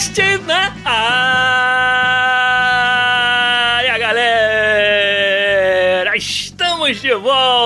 Podcast na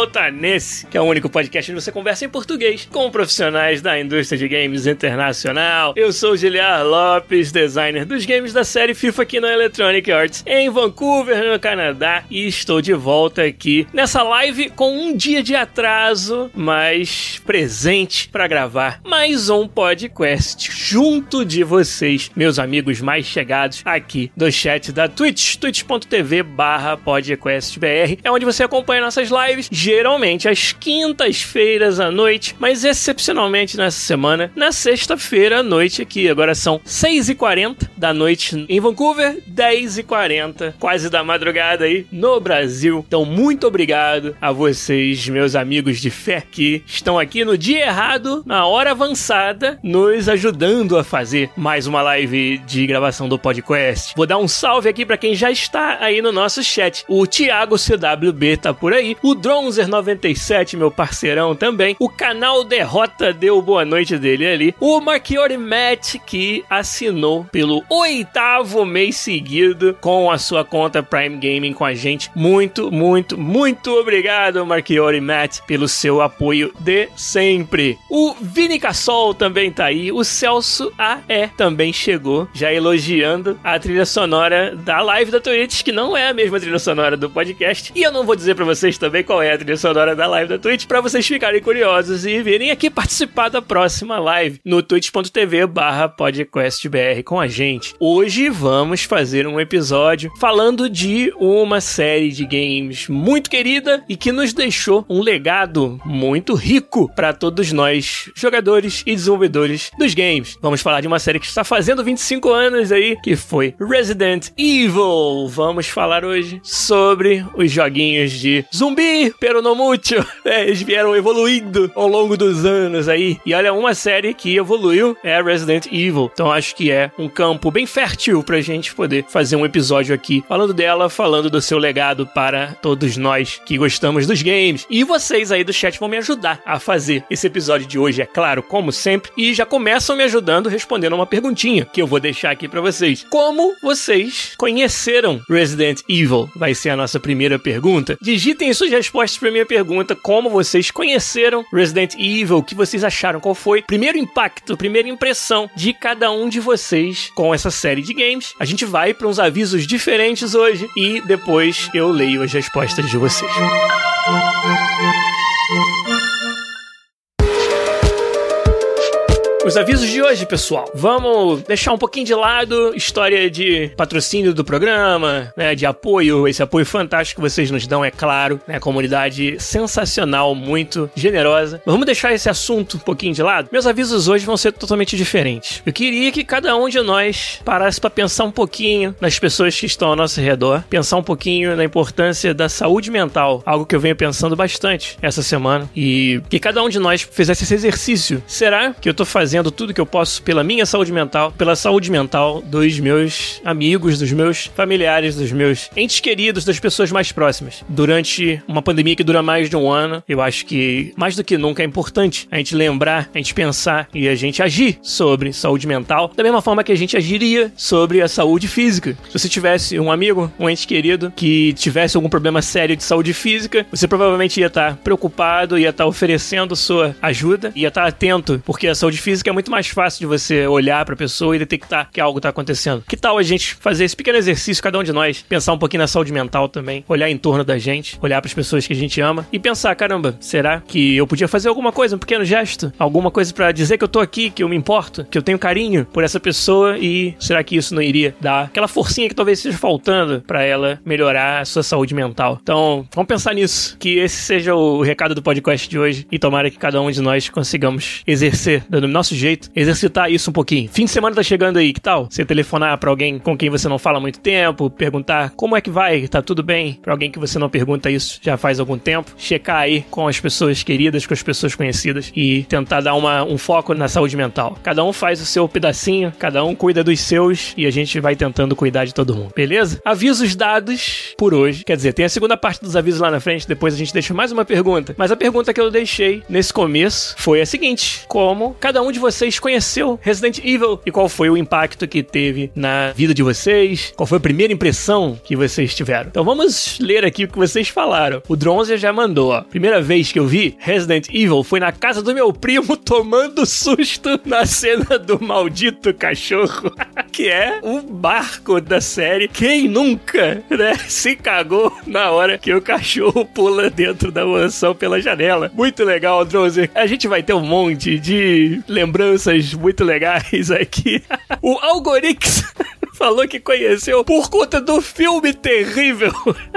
volta nesse, que é o único podcast onde você conversa em português com profissionais da indústria de games internacional. Eu sou Giliar Lopes, designer dos games da série FIFA aqui na Electronic Arts, em Vancouver, no Canadá, e estou de volta aqui nessa live com um dia de atraso, mas presente para gravar mais um podcast junto de vocês, meus amigos mais chegados aqui do chat da Twitch, twitch.tv barra podcastbr, é onde você acompanha nossas lives, geralmente às quintas-feiras à noite, mas excepcionalmente nessa semana, na sexta-feira à noite aqui. Agora são 6h40 da noite em Vancouver, 10h40, quase da madrugada aí no Brasil. Então, muito obrigado a vocês, meus amigos de fé, que estão aqui no dia errado, na hora avançada, nos ajudando a fazer mais uma live de gravação do podcast. Vou dar um salve aqui para quem já está aí no nosso chat. O Thiago CWB tá por aí. O Dronzer97, meu parceirão também. O canal Derrota deu boa noite dele ali. O Marchiori Matt, que assinou pelo oitavo mês seguido com a sua conta Prime Gaming com a gente. Muito, muito, muito obrigado, Marchiori Matt, pelo seu apoio de sempre. O Vini Cassol também tá aí. O Celso AE também chegou, já elogiando a trilha sonora da live da Twitch, que não é a mesma trilha sonora do podcast. E eu não vou dizer para vocês também qual é a trilha sonora da live da Twitch, para vocês ficarem curiosos e virem aqui participar da próxima live no twitch.tv barra podcastbr com a gente. Hoje vamos fazer um episódio falando de uma série de games muito querida e que nos deixou um legado muito rico para todos nós, jogadores e desenvolvedores dos games. Vamos falar de uma série que está fazendo 25 anos aí, que foi Resident Evil. Vamos falar hoje sobre os joguinhos de zumbi, pero no. É, eles vieram evoluindo ao longo dos anos aí. E olha, uma série que evoluiu é Resident Evil. Então acho que é um campo bem fértil pra gente poder fazer um episódio aqui falando dela, falando do seu legado para todos nós que gostamos dos games. E vocês aí do chat vão me ajudar a fazer esse episódio de hoje, é claro, como sempre. E já começam me ajudando respondendo uma perguntinha que eu vou deixar aqui para vocês. Como vocês conheceram Resident Evil? Vai ser a nossa primeira pergunta. Digitem suas respostas para minha pergunta: como vocês conheceram Resident Evil? O que vocês acharam? Qual foi o primeiro impacto, primeira impressão de cada um de vocês com essa série de games? A gente vai para uns avisos diferentes hoje e depois eu leio as respostas de vocês. Os avisos de hoje, pessoal. Vamos deixar um pouquinho de lado história de patrocínio do programa, né, de apoio, esse apoio fantástico que vocês nos dão, é claro, né, comunidade sensacional, muito generosa. Vamos deixar esse assunto um pouquinho de lado. Meus avisos hoje vão ser totalmente diferentes. Eu queria que cada um de nós parasse para pensar um pouquinho nas pessoas que estão ao nosso redor, pensar um pouquinho na importância da saúde mental, algo que eu venho pensando bastante essa semana, e que cada um de nós fizesse esse exercício. Será que eu tô fazendo fazendo tudo que eu posso pela minha saúde mental, pela saúde mental dos meus amigos, dos meus familiares, dos meus entes queridos, das pessoas mais próximas. Durante uma pandemia que dura mais de um ano, eu acho que mais do que nunca é importante a gente lembrar, a gente pensar e a gente agir sobre saúde mental da mesma forma que a gente agiria sobre a saúde física. Se você tivesse um amigo, um ente querido que tivesse algum problema sério de saúde física, você provavelmente ia estar preocupado, ia estar oferecendo sua ajuda, ia estar atento, porque a saúde física música é muito mais fácil de você olhar pra pessoa e detectar que algo tá acontecendo. Que tal a gente fazer esse pequeno exercício, cada um de nós, pensar um pouquinho na saúde mental também, olhar em torno da gente, olhar para as pessoas que a gente ama e pensar, caramba, será que eu podia fazer alguma coisa, um pequeno gesto, alguma coisa para dizer que eu tô aqui, que eu me importo, que eu tenho carinho por essa pessoa e será que isso não iria dar aquela forcinha que talvez seja faltando para ela melhorar a sua saúde mental? Então, vamos pensar nisso, que esse seja o recado do podcast de hoje e tomara que cada um de nós consigamos exercer do nosso jeito, exercitar isso um pouquinho. Fim de semana tá chegando aí, que tal? Você telefonar para alguém com quem você não fala muito tempo, perguntar como é que vai, tá tudo bem? Para alguém que você não pergunta isso já faz algum tempo, checar aí com as pessoas queridas, com as pessoas conhecidas e tentar dar uma, um foco na saúde mental. Cada um faz o seu pedacinho, cada um cuida dos seus e a gente vai tentando cuidar de todo mundo, beleza? Avisos dados por hoje. Quer dizer, tem a segunda parte dos avisos lá na frente, depois a gente deixa mais uma pergunta. Mas a pergunta que eu deixei nesse começo foi a seguinte: como cada um de vocês conheceu Resident Evil e qual foi o impacto que teve na vida de vocês? Qual foi a primeira impressão que vocês tiveram? Então vamos ler aqui o que vocês falaram. O Dronzer já mandou, ó. Primeira vez que eu vi Resident Evil foi na casa do meu primo tomando susto na cena do maldito cachorro, que é o barco da série. Quem nunca, né, se cagou na hora que o cachorro pula dentro da mansão pela janela. Muito legal, Dronzer. A gente vai ter um monte de lembranças muito legais aqui. o Algorix falou que conheceu por conta do filme terrível.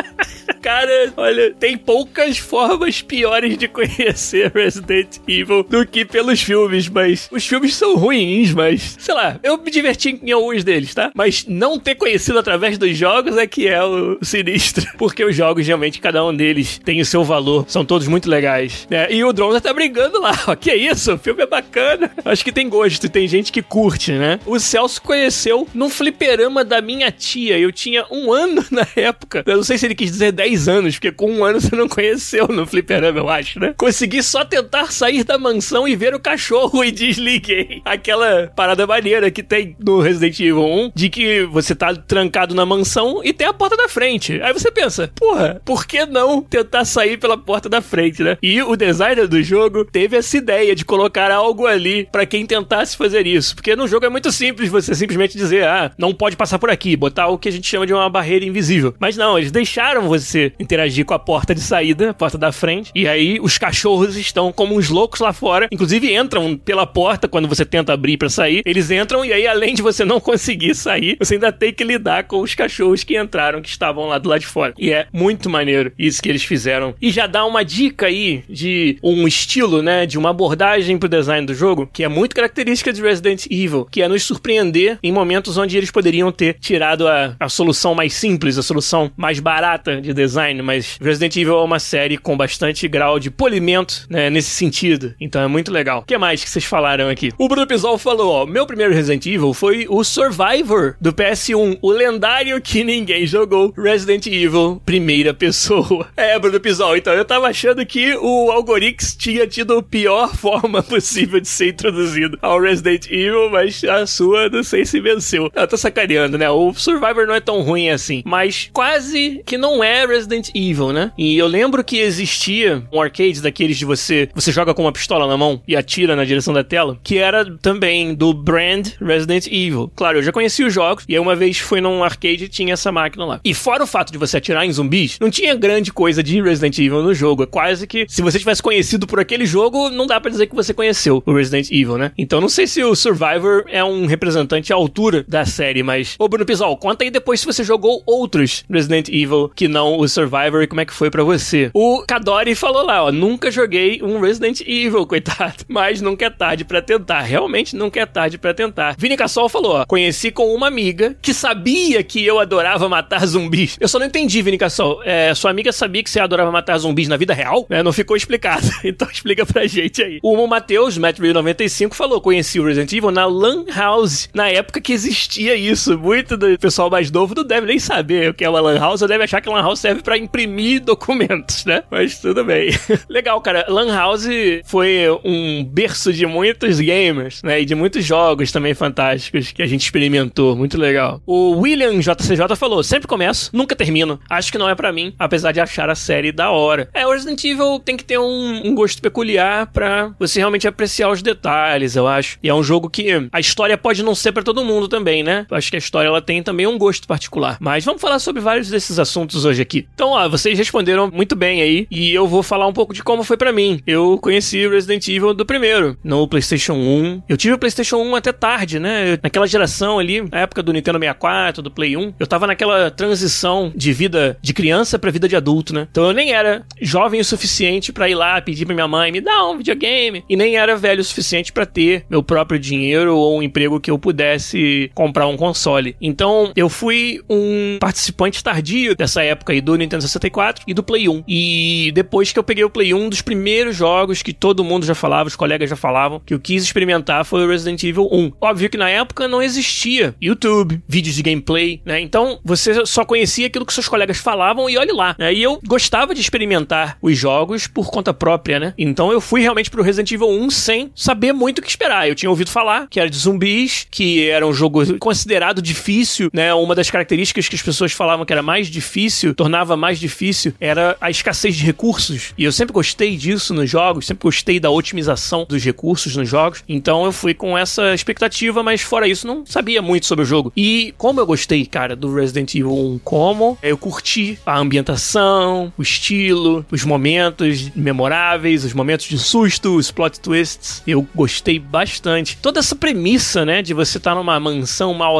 Cara, olha, tem poucas formas piores de conhecer Resident Evil do que pelos filmes, mas os filmes são ruins, mas sei lá, eu me diverti em alguns deles, tá? Mas não ter conhecido através dos jogos é que é o sinistro, porque os jogos realmente cada um deles tem o seu valor, são todos muito legais, né? E o Drone tá brigando lá, ó, que é isso? O filme é bacana. Acho que tem gosto, tem gente que curte, né? O Celso conheceu num fliperama da minha tia, eu tinha um ano na época. Eu não sei se ele quis dizer 10 anos, porque com um ano você não conheceu no fliperama, eu acho, né? Consegui só tentar sair da mansão e ver o cachorro e desliguei. Aquela parada maneira que tem no Resident Evil 1, de que você tá trancado na mansão e tem a porta da frente. Aí você pensa, porra, por que não tentar sair pela porta da frente, né? E o designer do jogo teve essa ideia de colocar algo ali para quem tentasse fazer isso. Porque no jogo é muito simples você simplesmente dizer, ah, não pode passar por aqui, botar o que a gente chama de uma barreira invisível. Mas não, eles deixaram você interagir com a porta de saída, a porta da frente, e aí os cachorros estão como uns loucos lá fora, inclusive entram pela porta quando você tenta abrir para sair, eles entram e aí além de você não conseguir sair, você ainda tem que lidar com os cachorros que entraram, que estavam lá do lado de fora. E é muito maneiro isso que eles fizeram. E já dá uma dica aí de um estilo, né, de uma abordagem pro design do jogo, que é muito característica de Resident Evil, que é nos surpreender em momentos onde eles poderiam ter tirado a, a solução mais simples, a solução mais barata de design, mas Resident Evil é uma série com bastante grau de polimento, né, nesse sentido. Então é muito legal. O que mais que vocês falaram aqui? O Bruno Pizol falou, ó, meu primeiro Resident Evil foi o Survivor do PS1, o lendário que ninguém jogou, Resident Evil primeira pessoa. É, Bruno Pizol, então eu tava achando que o Algorix tinha tido a pior forma possível de ser introduzido ao Resident Evil, mas a sua não sei se venceu. Eu tô sacaneando, né? O Survivor não é tão ruim assim, mas quase que não é Resident Evil, né? E eu lembro que existia um arcade daqueles de você, você joga com uma pistola na mão e atira na direção da tela, que era também do brand Resident Evil. Claro, eu já conheci os jogos e aí uma vez fui num arcade e tinha essa máquina lá. E fora o fato de você atirar em zumbis, não tinha grande coisa de Resident Evil no jogo. É quase que se você tivesse conhecido por aquele jogo, não dá para dizer que você conheceu o Resident Evil, né? Então não sei se o Survivor é um representante à altura da série, mas ô Bruno Pizol, conta aí depois se você jogou outros Resident Evil que não o Survivor e como é que foi para você. O Kadori falou lá, ó, nunca joguei um Resident Evil, coitado, mas nunca é tarde para tentar. Realmente nunca é tarde para tentar. Vini Cassol falou, ó, conheci com uma amiga que sabia que eu adorava matar zumbis. Eu só não entendi, Vini Cassol. É, sua amiga sabia que você adorava matar zumbis na vida real? É, não ficou explicado. Então explica pra gente aí. O Matheus, Matt95, falou, conheci o Resident Evil na Lan House, na época que existia isso. Muito do pessoal mais novo não deve nem saber o que é uma Lan House, ou deve achar que Lan House serve serve para imprimir documentos, né? Mas tudo bem. Legal, cara. Lan House foi um berço de muitos gamers, né? E de muitos jogos também fantásticos que a gente experimentou. Muito legal. O William JCJ falou: sempre começo, nunca termino. Acho que não é para mim, apesar de achar a série da hora. É, o Resident Evil tem que ter um, um gosto peculiar para você realmente apreciar os detalhes, eu acho. E é um jogo que a história pode não ser para todo mundo também, né? Acho que a história ela tem também um gosto particular. Mas vamos falar sobre vários desses assuntos hoje aqui. Então, ó, vocês responderam muito bem aí e eu vou falar um pouco de como foi para mim. Eu conheci Resident Evil do primeiro, no PlayStation 1. Eu tive o PlayStation 1 até tarde, né? Naquela geração ali, na época do Nintendo 64, do Play 1, eu tava naquela transição de vida de criança para vida de adulto, né? Então eu nem era jovem o suficiente para ir lá pedir pra minha mãe me dar um videogame e nem era velho o suficiente para ter meu próprio dinheiro ou um emprego que eu pudesse comprar um console. Então eu fui um participante tardio dessa época aí do Nintendo 64 e do Play 1. E depois que eu peguei o Play 1, um dos primeiros jogos que todo mundo já falava, os colegas já falavam, que eu quis experimentar foi o Resident Evil 1. Óbvio que na época não existia YouTube, vídeos de gameplay, né? Então você só conhecia aquilo que seus colegas falavam e olhe lá. Né? E eu gostava de experimentar os jogos por conta própria, né? Então eu fui realmente pro Resident Evil 1 sem saber muito o que esperar. Eu tinha ouvido falar que era de zumbis, que era um jogo considerado difícil, né? Uma das características que as pessoas falavam que era mais difícil, tornava mais difícil, era a escassez de recursos. E eu sempre gostei disso nos jogos, sempre gostei da otimização dos recursos nos jogos. Então eu fui com essa expectativa, mas fora isso, não sabia muito sobre o jogo. E como eu gostei, cara, do Resident Evil 1, como eu curti a ambientação, o estilo, os momentos memoráveis, os momentos de susto, os plot twists. Eu gostei bastante. Toda essa premissa, né, de você estar tá numa mansão mal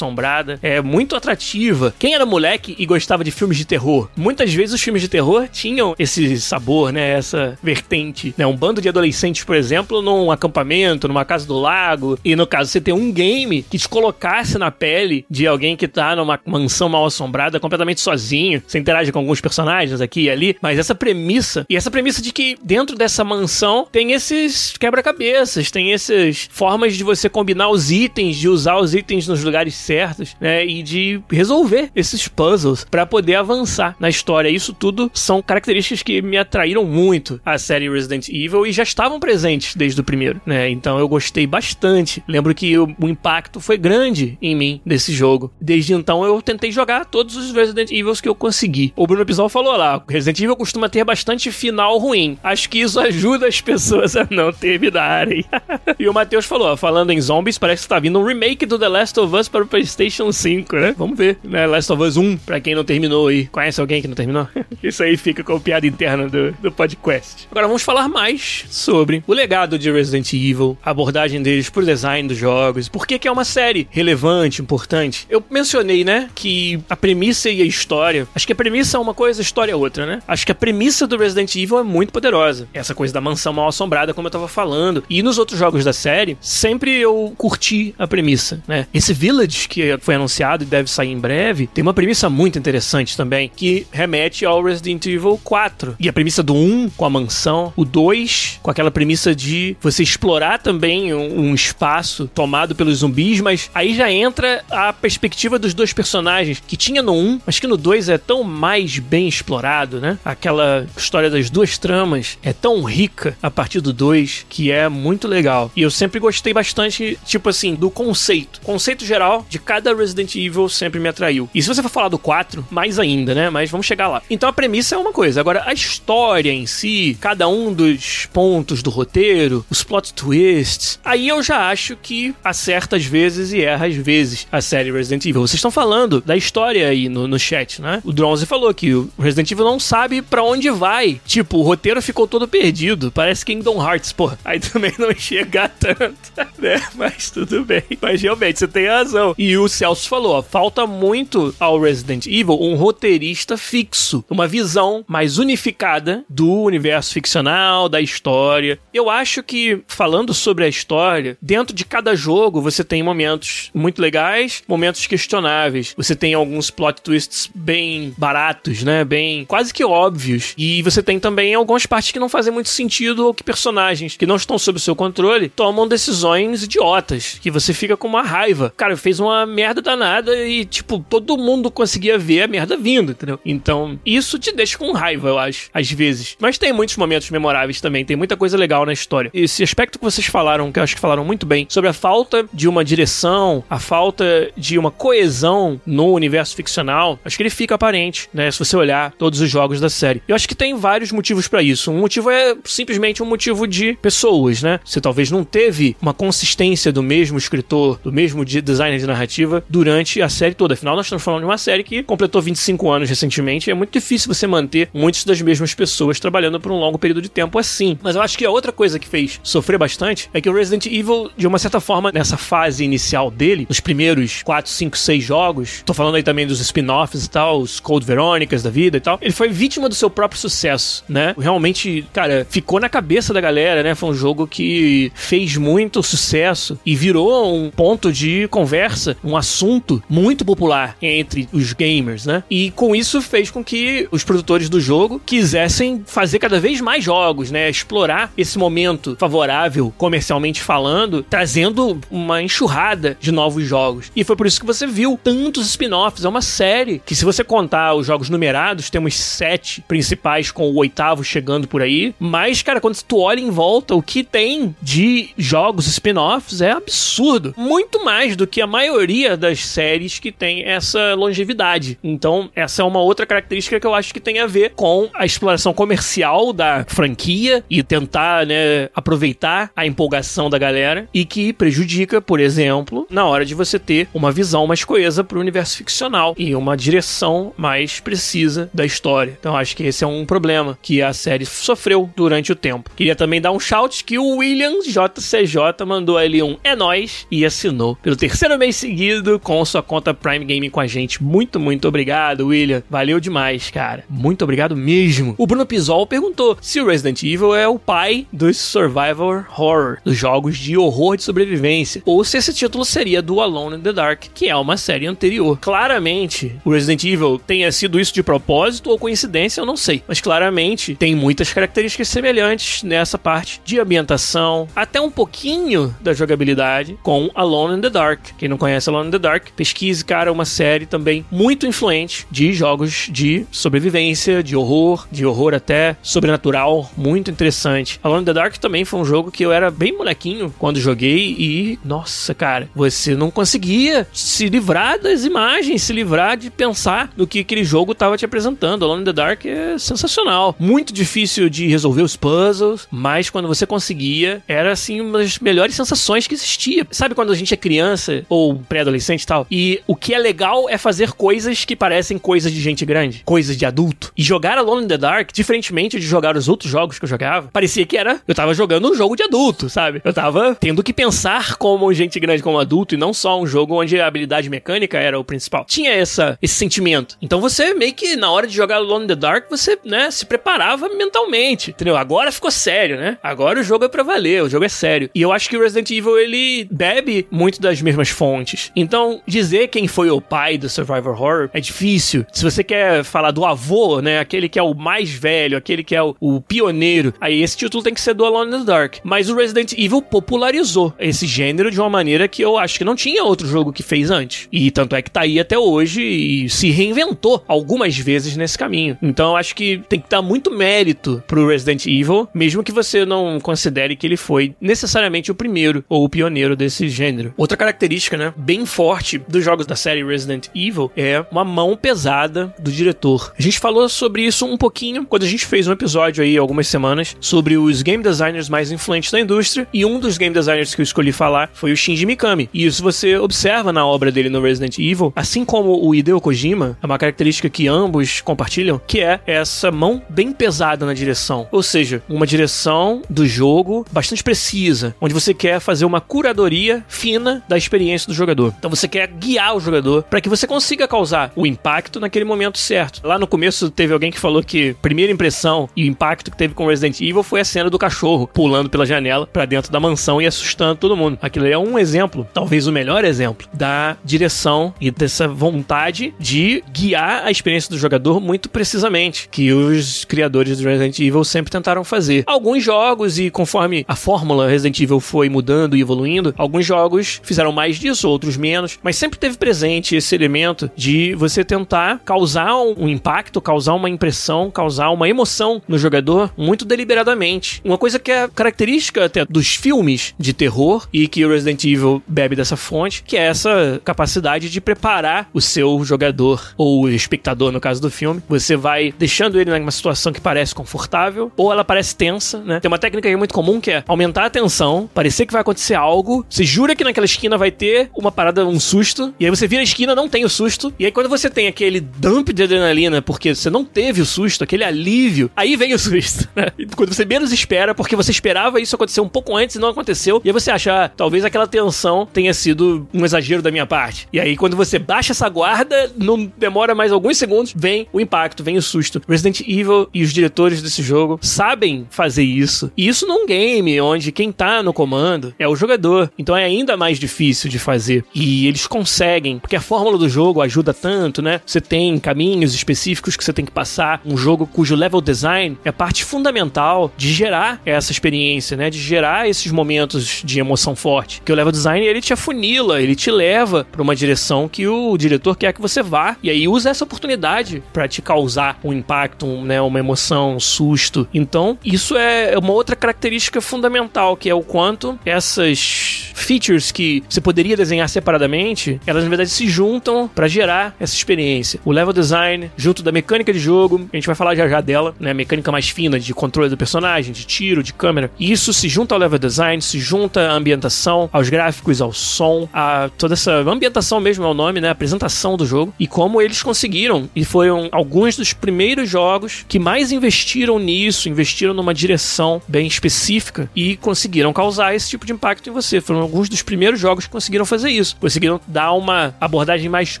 é muito atrativa. Quem era moleque e gostava de filmes de terror, muitas vezes os filmes de terror tinham esse sabor, né, essa vertente, né, um bando de adolescentes, por exemplo, num acampamento, numa casa do lago, e no caso você ter um game que te colocasse na pele de alguém que tá numa mansão mal assombrada, completamente sozinho, você interage com alguns personagens aqui e ali, mas essa premissa, e essa premissa de que dentro dessa mansão tem esses quebra-cabeças, tem essas formas de você combinar os itens, de usar os itens nos lugares certos, né, e de resolver esses puzzles para poder avançar na história. Isso tudo são características que me atraíram muito a série Resident Evil e já estavam presentes desde o primeiro, né? Então eu gostei bastante. Lembro que o, o impacto foi grande em mim desse jogo. Desde então eu tentei jogar todos os Resident Evils que eu consegui. O Bruno Pizol falou lá, Resident Evil costuma ter bastante final ruim. Acho que isso ajuda as pessoas a não terminarem. e o Matheus falou, falando em zombies, parece que tá vindo um remake do The Last of Us para o PlayStation 5, né? Vamos ver, né? Last of Us 1, pra quem não terminou aí. Conhece alguém que não terminou? isso aí fica com a piada interna do, do podcast. Agora vamos falar mais sobre o legado de Resident Evil, a abordagem deles pro design dos jogos, por que é uma série relevante, importante. Eu mencionei, né, que a premissa e a história, acho que a premissa é uma coisa, a história é outra, né? Acho que a premissa do Resident Evil é muito poderosa. Essa coisa da mansão mal assombrada, como eu tava falando. E nos outros jogos da série, sempre eu curti a premissa, né? Esse Village que foi anunciado e deve sair em breve, tem uma premissa muito interessante também, que remete ao Resident Evil 4. E a premissa do 1 com a mansão, o 2 com aquela premissa de você explorar também um, um espaço tomado pelos zumbis, mas aí já entra a perspectiva dos dois personagens que tinha no 1, mas que no 2 é tão mais bem explorado, né? Aquela história das duas tramas é tão rica a partir do 2 que é muito legal. E eu sempre gostei bastante, tipo assim, do conceito. Conceito geral de cada Resident Evil sempre me atraiu. E se você for falar do 4, mais ainda, né? Mas vamos chegar lá. Então a premissa é uma coisa. Agora, a história em si, cada um dos pontos do roteiro, os plot twists, aí eu já acho que acerta às vezes e erra às vezes a série Resident Evil. Vocês estão falando da história aí no, no chat, né? O Dronze falou que o Resident Evil não sabe para onde vai. Tipo, o roteiro ficou todo perdido. Parece Kingdom Hearts, pô. Aí também não chega tanto, né? Mas tudo bem. Mas realmente, você tem razão. E o Celso falou, ó, falta muito ao Resident Evil um roteirista fixo. Uma visão mais unificada do universo ficcional, da história. Eu acho que, falando sobre a história, dentro de cada jogo você tem momentos muito legais, momentos questionáveis. Você tem alguns plot twists bem baratos, né? Bem quase que óbvios. E você tem também algumas partes que não fazem muito sentido ou que personagens que não estão sob o seu controle tomam decisões idiotas, que você fica com uma raiva. Cara, fez uma merda danada e, tipo, todo mundo conseguia ver a merda vindo, entendeu? Então, isso te deixa com raiva, eu acho, às vezes. Mas tem muitos momentos memoráveis também, tem muita coisa legal na história. Esse aspecto que vocês falaram, que eu acho que falaram muito bem, sobre a falta de uma direção, a falta de uma coesão no universo ficcional, acho que ele fica aparente, né? Se você olhar todos os jogos da série. Eu acho que tem vários motivos para isso. Um motivo é simplesmente um motivo de pessoas, né? Você talvez não teve uma consistência do mesmo escritor, do mesmo designer de narrativa durante a série toda. Afinal, nós estamos falando de uma série que completou 25 anos recentemente e é muito difícil você manter muitas das mesmas pessoas trabalhando por um longo período de tempo assim. Mas eu acho que a outra coisa que fez sofrer bastante é que o Resident Evil, de uma certa forma, nessa fase inicial dele, nos primeiros 4, 5, 6 jogos, tô falando aí também dos spin-offs e tal, os Cold Verônicas da vida e tal, ele foi vítima do seu próprio sucesso, né? Realmente, cara, ficou na cabeça da galera, né? Foi um jogo que fez muito sucesso e virou um ponto de conversa, um assunto muito popular entre os gamers, né? E com isso fez com que os produtores do jogo quisessem fazer cada vez mais jogos, né? Explorar esse momento favorável comercialmente falando, trazendo uma enxurrada de novos jogos. E foi por isso que você viu tantos spin-offs. É uma série que, se você contar os jogos numerados, temos sete principais, com o oitavo chegando por aí. Mas, cara, quando tu olha em volta, o que tem de jogos spin-offs é absurdo. Muito mais do que a maioria das séries que tem essa longevidade. Então, essa é uma outra característica que eu acho que tem a ver com a exploração comercial da franquia e tentar, né, aproveitar a empolgação da galera e que prejudica, por exemplo, na hora de você ter uma visão mais coesa para o universo ficcional e uma direção mais precisa da história. Então, acho que esse é um problema que a série sofreu durante o tempo. Queria também dar um shout que o Williams JCJ mandou ali um é nós e assinou pelo terceiro mês seguido com sua conta Prime Game com a gente. Muito, muito obrigado, William. Valeu demais, cara. Muito obrigado mesmo. O Bruno Pisol perguntou se o Resident Evil é o pai dos survival horror, dos jogos de horror de sobrevivência, ou se esse título seria do Alone in the Dark, que é uma série anterior. Claramente, o Resident Evil tenha sido isso de propósito ou coincidência, eu não sei, mas claramente tem muitas características semelhantes nessa parte de ambientação, até um pouquinho da jogabilidade com Alone in the Dark. Quem não conhece Alone in the Dark, pesquise, cara, uma série também muito influente de jogos de sobrevivência, de horror, de horror até sobrenatural, muito interessante. Alone in the Dark também foi um jogo que eu era bem molequinho quando joguei e, nossa, cara, você não conseguia se livrar das imagens, se livrar de pensar no que aquele jogo estava te apresentando. Alone in the Dark é sensacional. Muito difícil de resolver os puzzles, mas quando você conseguia, era assim uma das melhores sensações que existia. Sabe quando a gente é criança ou pré-adolescente e tal? E o que é legal é fazer coisas que parecem coisas de gente grande, coisas de adulto. E jogar Alone in the Dark, diferentemente de jogar os outros jogos que eu jogava, parecia que era eu tava jogando um jogo de adulto, sabe? Eu tava tendo que pensar como gente grande, como adulto, e não só um jogo onde a habilidade mecânica era o principal. Tinha essa, esse sentimento. Então você meio que, na hora de jogar Alone in the Dark, você, né, se preparava mentalmente, entendeu? Agora ficou sério, né? Agora o jogo é pra valer, o jogo é sério. E eu acho que o Resident Evil, ele bebe muito das mesmas fontes. Então, dizer quem foi o pai do Survivor Horror é difícil. Se você quer falar do avô, né, aquele que é o mais velho, aquele que é o, o pioneiro, aí esse título tem que ser do Alone in the Dark. Mas o Resident Evil popularizou esse gênero de uma maneira que eu acho que não tinha outro jogo que fez antes. E tanto é que tá aí até hoje e se reinventou algumas vezes nesse caminho. Então eu acho que tem que dar muito mérito pro Resident Evil, mesmo que você não considere que ele foi necessariamente o primeiro ou o pioneiro desse gênero. Outra característica, né, bem forte dos jogos da série Resident Evil é uma mão pesada do diretor. A gente falou sobre isso um pouquinho quando a gente fez um episódio aí algumas semanas sobre os game designers mais influentes da indústria e um dos game designers que eu escolhi falar foi o Shinji Mikami. E isso você observa na obra dele no Resident Evil, assim como o Hideo Kojima, é uma característica que ambos compartilham, que é essa mão bem pesada na direção. Ou seja, uma direção do jogo bastante precisa, onde você quer fazer uma curadoria fina da experiência do jogador. Então você quer guiar o jogador para que você consiga causar o impacto naquele momento certo. Lá no começo teve alguém que falou que primeira impressão e o impacto que teve com Resident Evil foi a cena do cachorro pulando pela janela para dentro da mansão e assustando todo mundo. Aquilo é um exemplo, talvez o melhor exemplo, da direção e dessa vontade de guiar a experiência do jogador muito precisamente, que os criadores do Resident Evil sempre tentaram fazer. Alguns jogos, e conforme a fórmula Resident Evil foi mudando e evoluindo, alguns jogos fizeram mais disso, outros menos, mas sempre teve presente esse elemento de você tentar causar um impacto, causar uma impressão, causar uma emoção no jogador muito deliberadamente. Uma coisa que é característica até dos filmes de terror e que o Resident Evil bebe dessa fonte, que é essa capacidade de preparar o seu jogador ou o espectador no caso do filme. Você vai deixando ele numa situação que parece confortável ou ela parece tensa, né? Tem uma técnica muito comum que é aumentar a tensão, parecer que vai acontecer algo, você jura que naquela esquina vai ter uma parada, um susto, e aí você vira a esquina, não tem o susto, e aí quando você tem aquele dump de adrenalina porque você não teve o susto, aquele alívio, aí vem o susto, né? Quando você menos espera, porque você esperava isso acontecer um pouco antes e não aconteceu, e aí você acha, ah, talvez aquela tensão tenha sido um exagero da minha parte. E aí quando você baixa essa guarda, não demora mais alguns segundos, vem o impacto, vem o susto. Resident Evil e os diretores desse jogo sabem fazer isso. E isso num game onde quem tá no comando é o jogador. Então é ainda mais difícil de fazer. E eles conseguem, porque a fórmula do jogo ajuda tanto, né? Você tem caminhos específicos que você tem que passar, um jogo cujo level design é parte fundamental de gerar essa experiência, né? De gerar esses momentos de emoção forte. Que o level design ele te afunila, ele te leva para uma direção que o diretor quer que você vá e aí usa essa oportunidade para te causar um impacto, um, né, uma emoção, um susto. Então, isso é uma outra característica fundamental, que é o quanto essas features que você poderia desenhar separadamente, elas na verdade se juntam para gerar essa experiência. O level design, junto da mecânica de jogo, a gente vai falar já já dela, né? A mecânica mais fina de controle do personagem, de tiro, de câmera. Isso se junta ao level design, se junta à ambientação, aos gráficos, ao som, a toda essa ambientação mesmo é o nome, né? A apresentação do jogo e como eles conseguiram e foram alguns dos primeiros jogos que mais investiram nisso, investiram numa direção bem específica e conseguiram causar esse tipo de impacto em você. Foram alguns dos primeiros jogos que conseguiram fazer isso. Conseguiram dar uma abordagem mais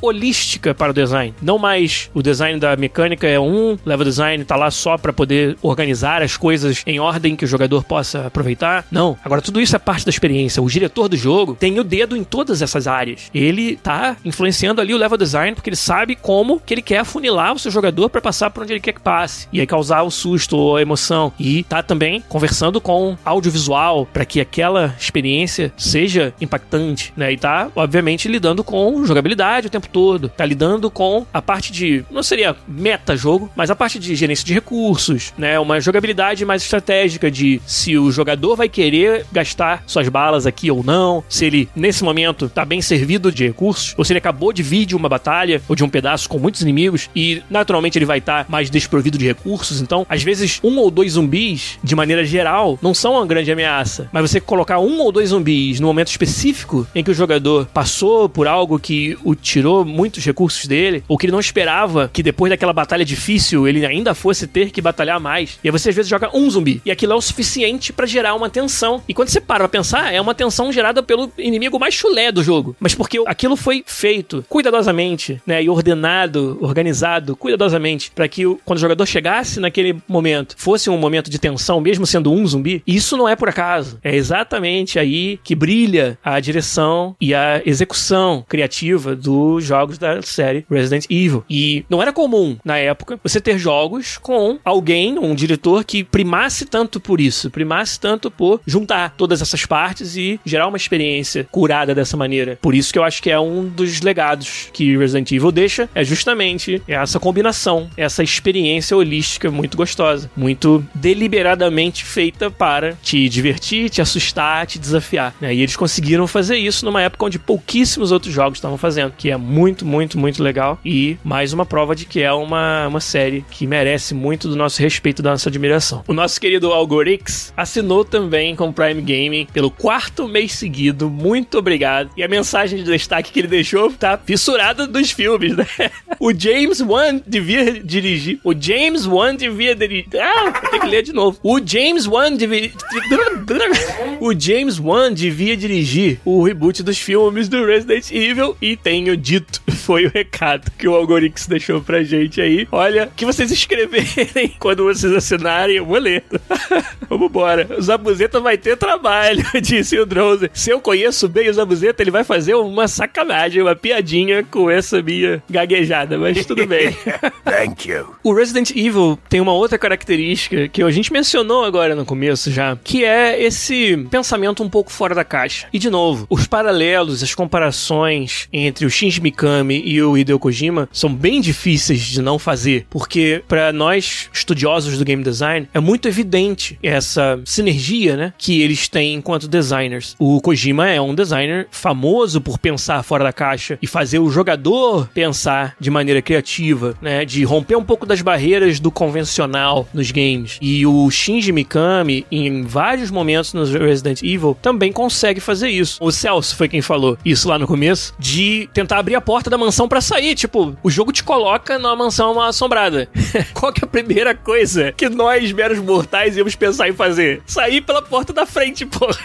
holística para o design. Não mais o design da mecânica é um, level design tá lá só para poder organizar as coisas em ordem que o jogador possa aproveitar. Não. Agora tudo isso é parte da experiência. O diretor do jogo tem o dedo em todas essas áreas. Ele tá influenciando ali o level design porque ele sabe como que ele quer afunilar o seu jogador para passar por onde ele quer que passe. E aí causar o susto ou a emoção. E tá também conversando com audiovisual para que aquela experiência seja impactante, né? E tá, obviamente, lidando com jogabilidade o tempo todo. Tá lidando com a parte de. Não seria meta-jogo, mas a parte de gerência de recursos, né? Uma jogabilidade mais estratégica de se o jogador vai querer gastar suas balas aqui ou não, se ele, nesse momento, tá bem servido de recursos, ou se ele acabou de vir de uma batalha ou de um pedaço com muitos inimigos e, naturalmente, ele vai estar tá mais desprovido de recursos. Então, às vezes, um ou dois zumbis, de maneira geral, não são uma grande ameaça. Mas você colocar um ou dois zumbis no momento específico em que o jogador passou por algo que o tirou muitos recursos dele, ou que ele não esperava que depois daquela batalha difícil ele ainda fosse ter que batalhar mais. E aí você às vezes joga um zumbi. E aquilo é o suficiente para gerar uma tensão. E quando você para pra pensar, é uma tensão gerada pelo inimigo mais chulé do jogo. Mas porque aquilo foi feito cuidadosamente, né? E ordenado, organizado, cuidadosamente, para que quando o jogador chegasse naquele momento, fosse um momento de tensão, mesmo sendo um zumbi. Isso não é por acaso. É exatamente aí que brilha a direção e a execução criativa dos jogos da série Resident Evil. E não era comum, na época, você ter jogos com alguém, um diretor, que primasse tanto por isso, primasse tanto por juntar todas essas partes e gerar uma experiência curada dessa maneira. Por isso que eu acho que é um dos legados que Resident Evil deixa, é justamente essa combinação, essa experiência holística muito gostosa, muito deliberadamente feita para te divertir, te assustar, te desafiar. Né? E eles conseguiram fazer isso numa época onde pouquíssimos outros jogos estavam fazendo, que é muito, muito, muito legal e mais uma prova de que é uma, uma série que merece muito do nosso respeito, da nossa admiração. O nosso querido Algorix assinou também com Prime Gaming pelo quarto mês seguido. Muito obrigado. E a mensagem de destaque que ele deixou tá fissurada dos filmes, né? O James Wan devia dirigir. O James Wan devia dirigir. Ah, ter que ler de novo. O James Wan devia. O James Wan devia dirigir o reboot dos filmes do Resident Evil e tenho dito. Foi o recado que o Algorix deixou pra gente aí. Olha, que vocês escreverem quando vocês assinarem, eu vou ler. Vamos embora. O Zabuzeta vai ter trabalho, disse o Drowser. Se eu conheço bem o Zabuzeta, ele vai fazer uma sacanagem, uma piadinha com essa minha gaguejada, mas tudo bem. Thank you. O Resident Evil tem uma outra característica que a gente mencionou agora no começo já, que é esse pensamento um pouco fora da caixa. E de novo, os paralelos, as comparações entre o Shinji Mikami E o Hideo Kojima são bem difíceis de não fazer, porque para nós estudiosos do game design é muito evidente essa sinergia, né, que eles têm enquanto designers. O Kojima é um designer famoso por pensar fora da caixa e fazer o jogador pensar de maneira criativa, né, de romper um pouco das barreiras do convencional nos games. E o Shinji Mikami, em vários momentos no Resident Evil, também consegue fazer isso. O Celso foi quem falou isso lá no começo, de tentar abrir a porta da mansão para sair. Tipo, o jogo te coloca numa mansão assombrada. Qual que é a primeira coisa que nós, meros mortais, íamos pensar em fazer? Sair pela porta da frente, porra.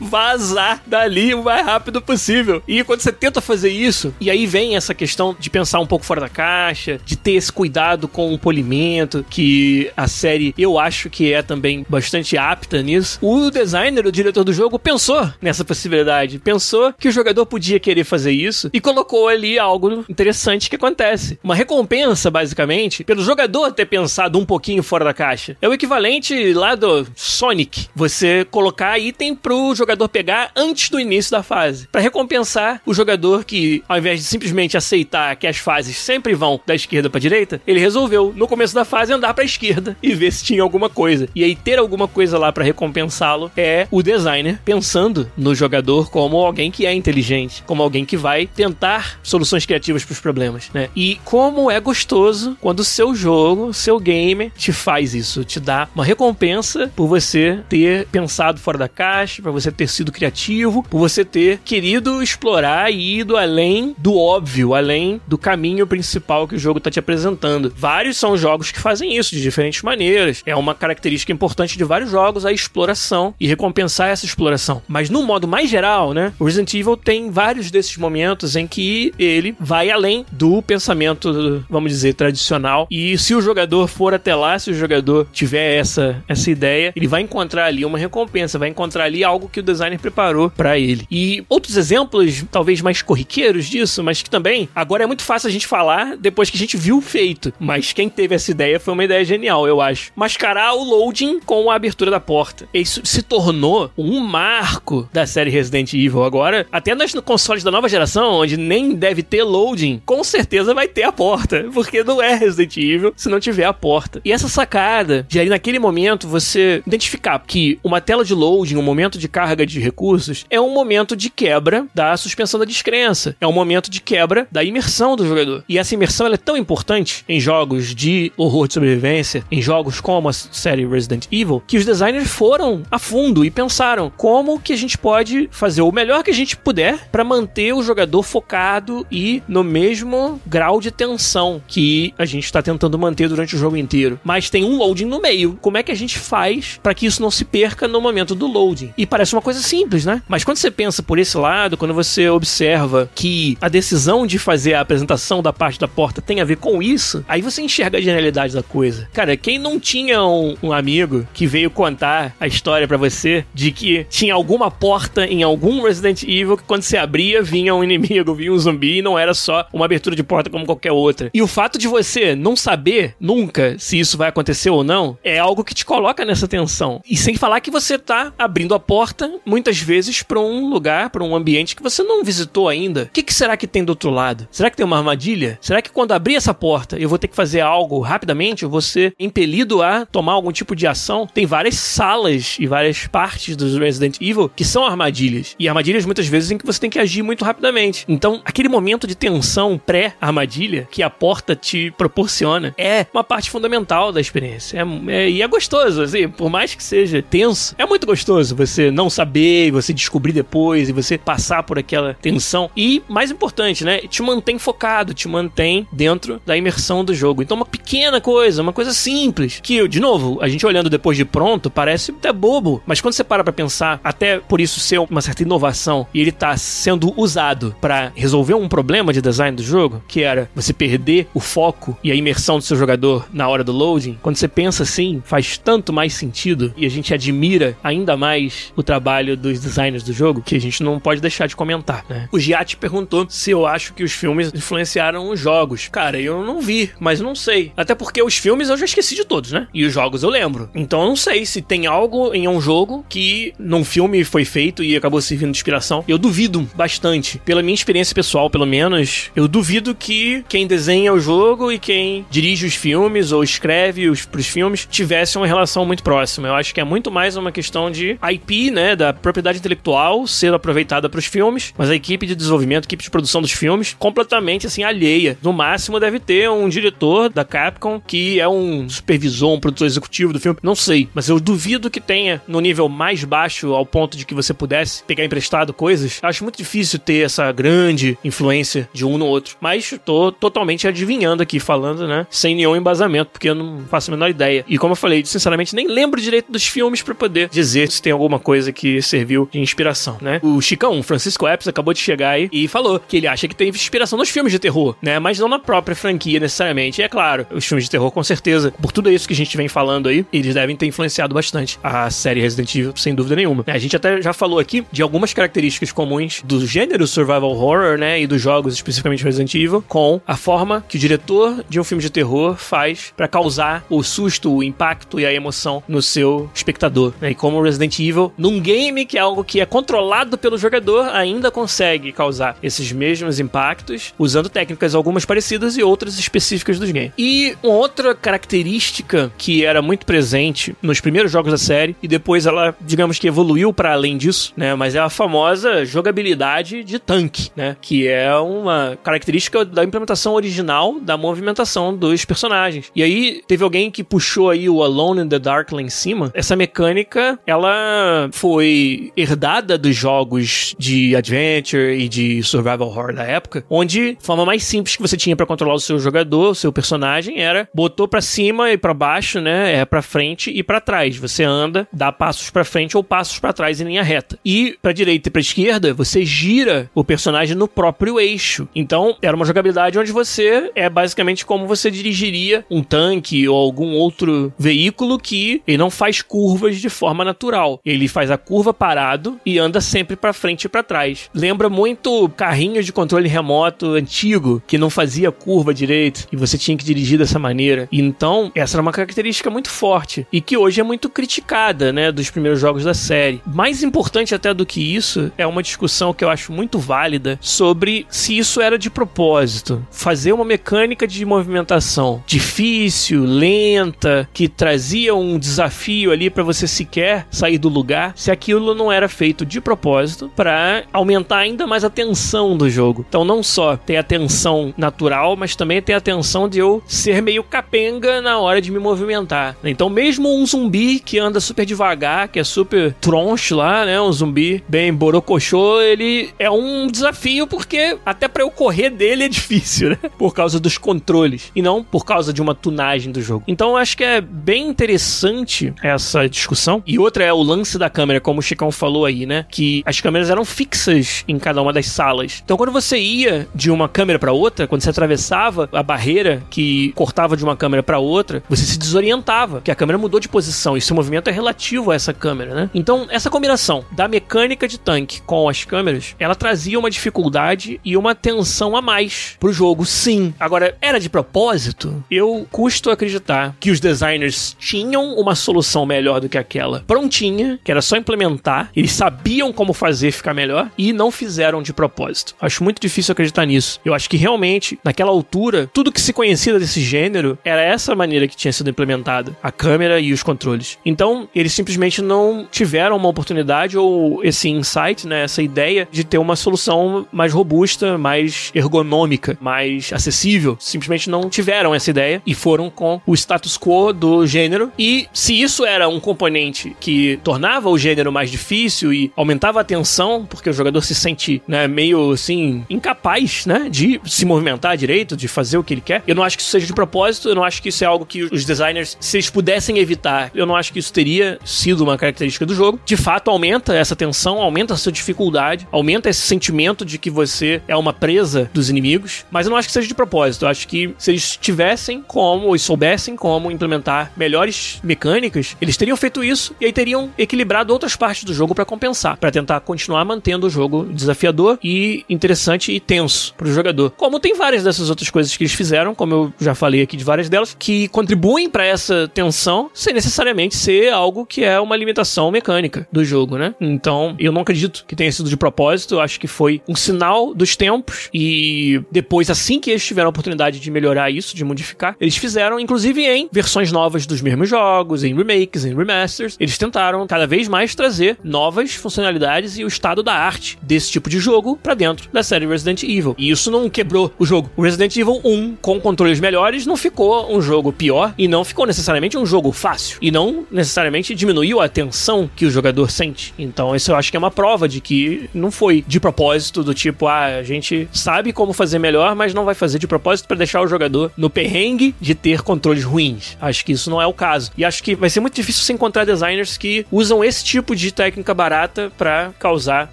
Vazar dali o mais rápido possível. E quando você tenta fazer isso, e aí vem essa questão de pensar um pouco fora da caixa, de ter esse cuidado com o polimento, que a série eu acho que é também bastante apta nisso. O designer, o diretor do jogo, pensou nessa possibilidade. Pensou que o jogador podia querer fazer isso e colocou ali algo interessante que acontece. Uma recompensa, basicamente, pelo jogador ter pensado um pouquinho fora da caixa. É o equivalente lá do Sonic. Você colocar item pro jogador pegar antes do início da fase. para recompensar o jogador que, ao invés de simplesmente aceitar que as fases sempre vão da esquerda pra direita, ele resolveu, no começo da fase, andar pra esquerda e ver se tinha alguma coisa. E aí ter alguma coisa lá para recompensá-lo é o designer pensando no jogador como alguém que é inteligente, como alguém que vai tentar soluções criativas para os problemas, né? E como é gostoso quando o seu jogo, seu game te faz isso, te dá uma recompensa por você ter pensado fora da caixa, por você ter sido criativo, por você ter querido explorar e ido além do óbvio, além do caminho principal que o jogo está te apresentando. Vários são jogos que fazem isso de diferentes maneiras. É uma característica importante de vários jogos a exploração e recompensar essa exploração. Mas no modo mais geral, né, o Resident Evil tem vários desses momentos em que ele vai além do pensamento, vamos dizer, tradicional. E se o jogador for até lá, se o jogador tiver essa, essa ideia, ele vai encontrar ali uma recompensa, vai encontrar ali algo que o designer preparou para ele. E outros exemplos, talvez mais corriqueiros disso, mas que também agora é muito fácil a gente falar depois que a gente viu o feito. Mas quem teve essa ideia foi uma ideia genial, eu acho. Mascarar o loading com a abertura da porta. Isso se tornou um marco da série Resident Evil. Agora, até nos consoles da nova geração, onde nem deve ter loading, com certeza vai ter a porta. Porque não é Resident Evil se não tiver a porta. E essa sacada de ali naquele momento você identificar que uma tela de loading, um momento de carga de recursos, é um momento de quebra da suspensão da descrença. É um momento de quebra da imersão do jogador. E essa imersão é tão importante em jogos de horror de sobrevivência, em jogos como a série Resident Evil, que os designers foram a fundo e pensaram como que a gente pode fazer o melhor que a gente puder para manter o jogador focado e no mesmo grau de tensão que a gente está tentando manter durante o jogo inteiro. Mas tem um loading no meio. Como é que a gente faz para que isso não se perca no momento do loading? E parece uma coisa simples, né? Mas quando você pensa por esse lado, quando você observa que a decisão de fazer a apresentação da parte da porta tem a ver com isso, aí você enxerga a genialidade da coisa. Cara, quem não tinha um, um amigo que veio contar a história para você de que tinha alguma porta em algum Resident Evil que quando você abria vinha um inimigo, vinha um zumbi e não era só uma abertura de porta como qualquer outra. E o fato de você não saber nunca se isso vai acontecer ou não é algo que te coloca nessa tensão. E sem falar que você tá abrindo a porta muitas vezes para um lugar, para um ambiente que você não visitou ainda. O que, que será que tem do outro lado? Será que tem uma armadilha? Será que quando abrir essa porta eu vou ter que fazer algo rapidamente? Eu vou ser impelido a tomar algum tipo de ação? Tem várias salas e várias partes dos Resident Evil que são armadilhas. E armadilhas muitas vezes em que você tem que agir muito rapidamente. Então, aquele momento de tensão pré-armadilha que a porta te proporciona é uma parte fundamental da experiência. É, é, e é gostoso, assim, por mais que seja tenso, é muito gostoso você não saber, você descobrir depois e você passar por aquela tensão. E, mais importante, né? Te mantém focado, te mantém dentro da imersão do jogo. Então, uma pequena coisa, uma coisa simples, que, de novo, a gente olhando depois de pronto, parece até bobo, mas quando você para pra pensar, até por isso ser uma certa inovação, e ele tá sendo usado para resolver um problema de design do jogo, que era você perder o foco e a imersão do seu jogador na hora do loading, quando você pensa assim, faz tanto mais sentido e a gente admira ainda mais o trabalho dos designers do jogo que a gente não pode deixar de comentar, né? O Giat perguntou se eu acho que os filmes influenciaram os jogos. Cara, eu não vi, mas não sei. Até porque os filmes eu já esqueci de todos, né? E os jogos eu lembro. Então eu não sei se tem algo em um jogo que num filme foi feito e acabou servindo de inspiração. Eu duvido bastante. Pela minha experiência pessoal, pelo menos, eu duvido que quem desenha o jogo e quem dirige os filmes ou escreve os pros filmes tivesse uma relação muito próxima. Eu acho que é muito mais uma questão de IP, né, da propriedade intelectual ser aproveitada para os filmes, mas a equipe de desenvolvimento, a equipe de produção dos filmes, completamente assim alheia. No máximo deve ter um diretor da Capcom que é um supervisor, um produtor executivo do filme, não sei, mas eu duvido que tenha no nível mais baixo ao ponto de que você pudesse pegar emprestado coisas. Acho muito difícil ter essa grande influência de um no outro, mas tô totalmente adivinhando aqui falando, né, sem nenhum embasamento, porque eu não faço a menor ideia. E como eu falei, sinceramente nem lembro direito dos filmes para poder dizer se tem alguma coisa que serviu de inspiração, né? O Chicão, Francisco Epps, acabou de chegar aí e falou que ele acha que tem inspiração nos filmes de terror, né? Mas não na própria franquia necessariamente. E é claro, os filmes de terror, com certeza, por tudo isso que a gente vem falando aí, eles devem ter influenciado bastante a série Resident Evil, sem dúvida nenhuma. A gente até já falou aqui de algumas características comuns do gênero survival horror, né? E dos jogos, especificamente Resident Evil, com a forma que o diretor de um filme de terror faz para causar o susto, o impacto e a emoção no seu espectador. Né? E como Resident Evil, num game que é algo que é controlado pelo jogador, ainda consegue causar esses mesmos impactos, usando técnicas algumas parecidas e outras específicas dos games. E uma outra característica que era muito presente nos primeiros jogos da série, e depois ela, digamos que evoluiu para além disso, né? Mas é a famosa jogabilidade de tanque, né? Que é uma característica da implementação original da movimentação dos personagens. E aí teve alguém que puxou aí o Alone in the Dark lá em cima. Essa mecânica, ela foi herdada dos jogos de adventure e de survival horror da época, onde a forma mais simples que você tinha para controlar o seu jogador, o seu personagem, era botou para cima e para baixo, né? É para frente e para trás. Você anda, dá passos para frente ou passos para trás em linha reta. E para direita e para esquerda, você gira o personagem no próprio eixo. Então, era uma jogabilidade onde você é basicamente como você dirigiria um tanque ou algum outro veículo que ele não faz curvas de forma natural. Ele faz a curva parado e anda sempre para frente e para trás. Lembra muito carrinhos de controle remoto antigo que não fazia curva direito e você tinha que dirigir dessa maneira. Então, essa era uma característica muito forte e que hoje é muito criticada, né, dos primeiros jogos da série. Mais importante até do que isso é uma discussão que eu acho muito válida sobre se isso era de propósito. Fazer uma mecânica de movimentação difícil, lenta, que trazia um desafio ali para você sequer sair do lugar, se aquilo não era feito de propósito para aumentar ainda mais a tensão do jogo. Então não só tem a tensão natural, mas também tem a tensão de eu ser meio capenga na hora de me movimentar. Então mesmo um zumbi que anda super devagar, que é super troncho lá, né, um zumbi bem borocochô, ele é um desafio porque até para eu correr dele é difícil, né? Por causa dos controles e não por causa de uma tunagem do jogo. Então eu acho que é bem interessante essa discussão. E outra é o lance da câmera, como o Chicão falou aí, né? Que as câmeras eram fixas em cada uma das salas. Então quando você ia de uma câmera para outra, quando você atravessava a barreira que cortava de uma câmera para outra, você se desorientava, que a câmera mudou de posição. E seu movimento é relativo a essa câmera, né? Então essa combinação da mecânica de tanque com as câmeras, ela trazia uma dificuldade e uma tensão a mais pro jogo, sim. Agora, era de propósito? Eu custo acreditar que os designers tinham uma solução melhor do que aquela prontinha, que era só implementar, eles sabiam como fazer ficar melhor e não fizeram de propósito. Acho muito difícil acreditar nisso. Eu acho que realmente, naquela altura, tudo que se conhecia desse gênero era essa maneira que tinha sido implementada, a câmera e os controles. Então, eles simplesmente não tiveram uma oportunidade ou esse insight, né, essa ideia de ter uma solução mais robusta, mais ergonômica, mais acessível. Simplesmente não tiveram essa ideia e foram com o status quo do gênero. E se isso era um componente que tornava o gênero mais difícil e aumentava a tensão, porque o jogador se sente né, meio assim, incapaz né, de se movimentar direito, de fazer o que ele quer, eu não acho que isso seja de propósito, eu não acho que isso é algo que os designers, se eles pudessem evitar, eu não acho que isso teria sido uma característica do jogo. De fato, aumenta essa tensão, aumenta essa dificuldade, aumenta esse sentimento de que você é uma presa dos inimigos, mas eu não acho que seja de propósito. Eu acho que se eles tivessem como e soubessem como implementar melhores mecânicas, eles teriam feito isso e aí teriam equilibrado outras partes do jogo para compensar, para tentar continuar mantendo o jogo desafiador e interessante e tenso para o jogador. Como tem várias dessas outras coisas que eles fizeram, como eu já falei aqui de várias delas, que contribuem para essa tensão sem necessariamente ser algo que é uma limitação mecânica do jogo, né? Então, eu não acredito que tenha sido de propósito, eu acho que foi um sinal dos tempos tempos e depois, assim que eles tiveram a oportunidade de melhorar isso, de modificar, eles fizeram, inclusive em versões novas dos mesmos jogos, em remakes, em remasters, eles tentaram cada vez mais trazer novas funcionalidades e o estado da arte desse tipo de jogo para dentro da série Resident Evil. E isso não quebrou o jogo. O Resident Evil 1, com controles melhores, não ficou um jogo pior e não ficou necessariamente um jogo fácil. E não necessariamente diminuiu a tensão que o jogador sente. Então, isso eu acho que é uma prova de que não foi de propósito, do tipo, ah, a gente sabe como fazer melhor, mas não vai fazer de propósito para deixar o jogador no perrengue de ter controles ruins. Acho que isso não é o caso. E acho que vai ser muito difícil você encontrar designers que usam esse tipo de técnica barata para causar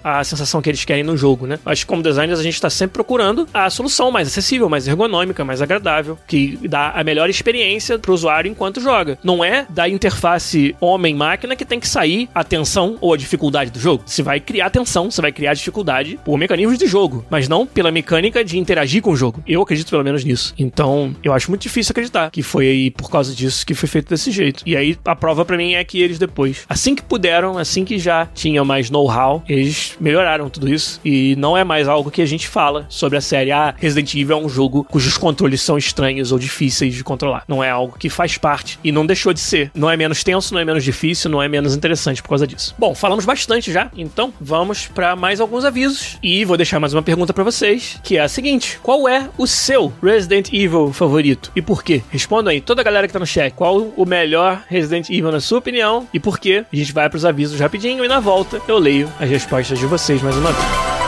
a sensação que eles querem no jogo, né? Acho que como designers a gente está sempre procurando a solução mais acessível, mais ergonômica, mais agradável, que dá a melhor experiência para o usuário enquanto joga. Não é da interface homem-máquina que tem que sair a tensão ou a dificuldade do jogo. Você vai criar tensão, você vai criar dificuldade por mecanismos de jogo, mas não pela mecânica de interagir com o jogo. Eu acredito pelo menos nisso. Então, eu acho muito difícil acreditar que foi aí por causa disso que foi feito desse jeito. E aí a prova para mim é que eles depois, assim que puderam, assim que já tinham mais know-how, eles melhoraram tudo isso e não é mais algo que a gente fala sobre a série. Ah, Resident Evil é um jogo cujos controles são estranhos ou difíceis de controlar. Não é algo que faz parte e não deixou de ser. Não é menos tenso, não é menos difícil, não é menos interessante por causa disso. Bom, falamos bastante já, então vamos para mais alguns avisos e vou deixar mais uma pergunta para vocês, que é a seguinte: qual é o seu Resident Evil favorito e por quê? Responda aí, toda a galera que tá no chat, qual o melhor Resident Evil na sua opinião e por quê? A gente vai para os avisos rapidinho e na volta eu leio as respostas de vocês mais uma vez.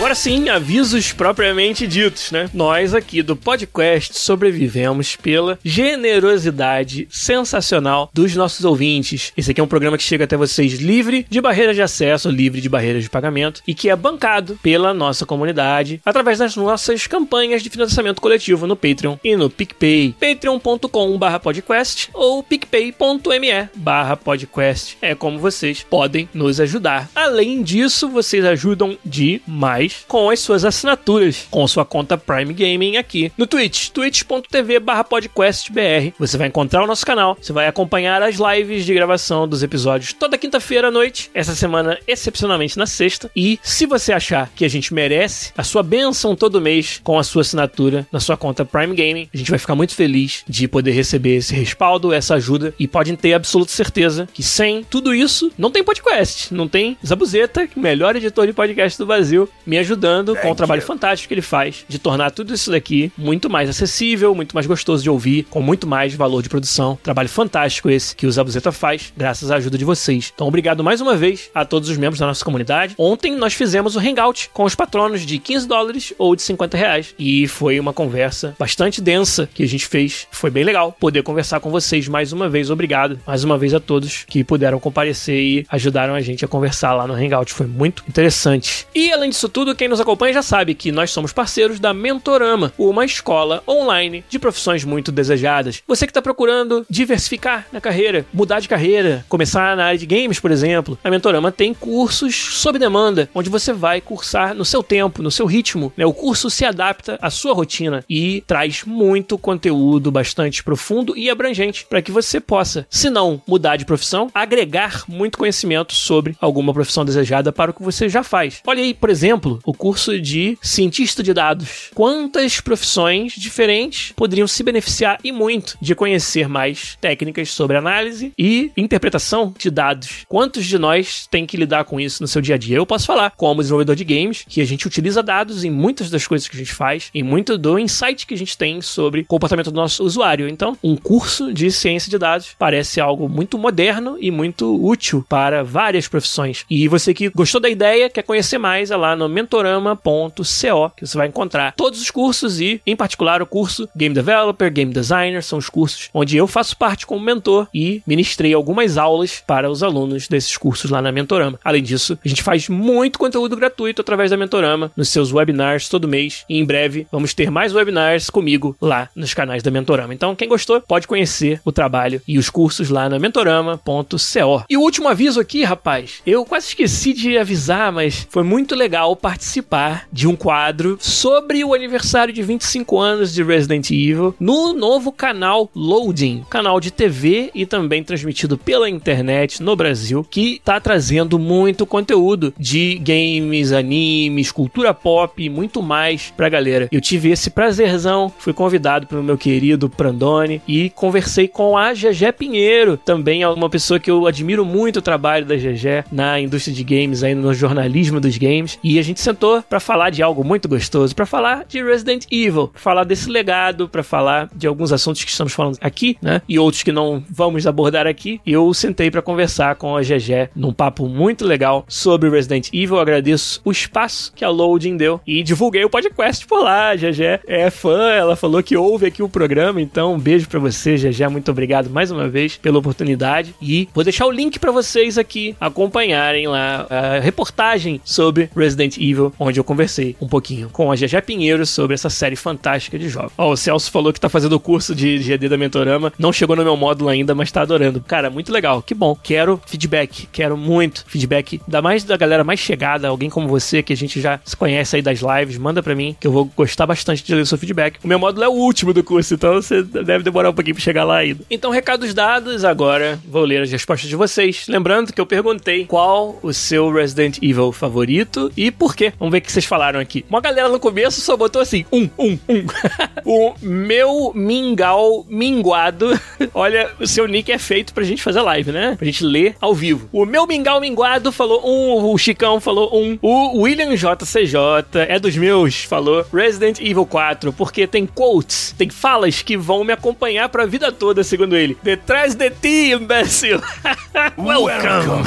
Agora sim, avisos propriamente ditos, né? Nós aqui do podcast sobrevivemos pela generosidade sensacional dos nossos ouvintes. Esse aqui é um programa que chega até vocês livre de barreiras de acesso, livre de barreiras de pagamento e que é bancado pela nossa comunidade através das nossas campanhas de financiamento coletivo no Patreon e no PicPay. patreon.com/podcast ou picpay.me/podcast. É como vocês podem nos ajudar. Além disso, vocês ajudam demais com as suas assinaturas, com sua conta Prime Gaming aqui no Twitch, twitch.tv podcastbr. Você vai encontrar o nosso canal, você vai acompanhar as lives de gravação dos episódios toda quinta-feira à noite, essa semana excepcionalmente na sexta. E se você achar que a gente merece a sua benção todo mês com a sua assinatura na sua conta Prime Gaming, a gente vai ficar muito feliz de poder receber esse respaldo, essa ajuda e podem ter absoluta certeza que sem tudo isso não tem podcast, não tem Zabuzeta, melhor editor de podcast do Brasil, me ajudando com o trabalho fantástico que ele faz de tornar tudo isso daqui muito mais acessível, muito mais gostoso de ouvir, com muito mais valor de produção. Trabalho fantástico esse que o Zabuzeta faz, graças à ajuda de vocês. Então, obrigado mais uma vez a todos os membros da nossa comunidade. Ontem nós fizemos o Hangout com os patronos de 15 dólares ou de 50 reais. E foi uma conversa bastante densa que a gente fez. Foi bem legal poder conversar com vocês mais uma vez. Obrigado mais uma vez a todos que puderam comparecer e ajudaram a gente a conversar lá no Hangout. Foi muito interessante. E além disso tudo, quem nos acompanha já sabe que nós somos parceiros da Mentorama, uma escola online de profissões muito desejadas. Você que está procurando diversificar na carreira, mudar de carreira, começar na área de games, por exemplo, a Mentorama tem cursos sob demanda, onde você vai cursar no seu tempo, no seu ritmo. Né? O curso se adapta à sua rotina e traz muito conteúdo bastante profundo e abrangente para que você possa, se não mudar de profissão, agregar muito conhecimento sobre alguma profissão desejada para o que você já faz. Olha aí, por exemplo, o curso de cientista de dados. Quantas profissões diferentes poderiam se beneficiar e muito de conhecer mais técnicas sobre análise e interpretação de dados? Quantos de nós tem que lidar com isso no seu dia a dia? Eu posso falar, como desenvolvedor de games, que a gente utiliza dados em muitas das coisas que a gente faz, em muito do insight que a gente tem sobre comportamento do nosso usuário. Então, um curso de ciência de dados parece algo muito moderno e muito útil para várias profissões. E você que gostou da ideia, quer conhecer mais, é lá no mentorama.co, que você vai encontrar todos os cursos e, em particular, o curso Game Developer, Game Designer, são os cursos onde eu faço parte como mentor e ministrei algumas aulas para os alunos desses cursos lá na Mentorama. Além disso, a gente faz muito conteúdo gratuito através da Mentorama, nos seus webinars todo mês, e em breve vamos ter mais webinars comigo lá nos canais da Mentorama. Então, quem gostou, pode conhecer o trabalho e os cursos lá na mentorama.co. E o último aviso aqui, rapaz, eu quase esqueci de avisar, mas foi muito legal participar participar de um quadro sobre o aniversário de 25 anos de Resident Evil no novo canal Loading, canal de TV e também transmitido pela internet no Brasil, que está trazendo muito conteúdo de games, animes, cultura pop e muito mais pra galera. Eu tive esse prazerzão, fui convidado pelo meu querido Prandone e conversei com a GG Pinheiro, também é uma pessoa que eu admiro muito o trabalho da GG na indústria de games, aí no jornalismo dos games, e a gente sentou para falar de algo muito gostoso, para falar de Resident Evil, pra falar desse legado, para falar de alguns assuntos que estamos falando aqui, né? E outros que não vamos abordar aqui. Eu sentei para conversar com a GG num papo muito legal sobre Resident Evil. Eu agradeço o espaço que a Loading deu e divulguei o podcast por lá. A GG é fã, ela falou que ouve aqui o programa, então um beijo para você, GG. Muito obrigado mais uma vez pela oportunidade e vou deixar o link para vocês aqui acompanharem lá a reportagem sobre Resident Evil, onde eu conversei um pouquinho com a GG Pinheiro sobre essa série fantástica de jogos. Ó, o Celso falou que tá fazendo o curso de GD da Mentorama, não chegou no meu módulo ainda, mas tá adorando. Cara, muito legal, que bom. Quero feedback, quero muito feedback, ainda mais da galera mais chegada, alguém como você que a gente já se conhece aí das lives, manda para mim que eu vou gostar bastante de ler o seu feedback. O meu módulo é o último do curso, então você deve demorar um pouquinho pra chegar lá ainda. Então, recados dados, agora vou ler as respostas de vocês. Lembrando que eu perguntei qual o seu Resident Evil favorito e por quê. Vamos ver o que vocês falaram aqui. Uma galera no começo só botou assim: um, um, um. o meu mingau minguado. Olha, o seu nick é feito pra gente fazer live, né? Pra gente ler ao vivo. O meu mingau minguado falou um, o Chicão falou um, o William JCJ é dos meus, falou Resident Evil 4, porque tem quotes, tem falas que vão me acompanhar pra vida toda, segundo ele. Detrás de ti, imbecil. Welcome.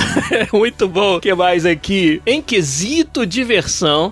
Muito bom. O que mais aqui? Em quesito diversão,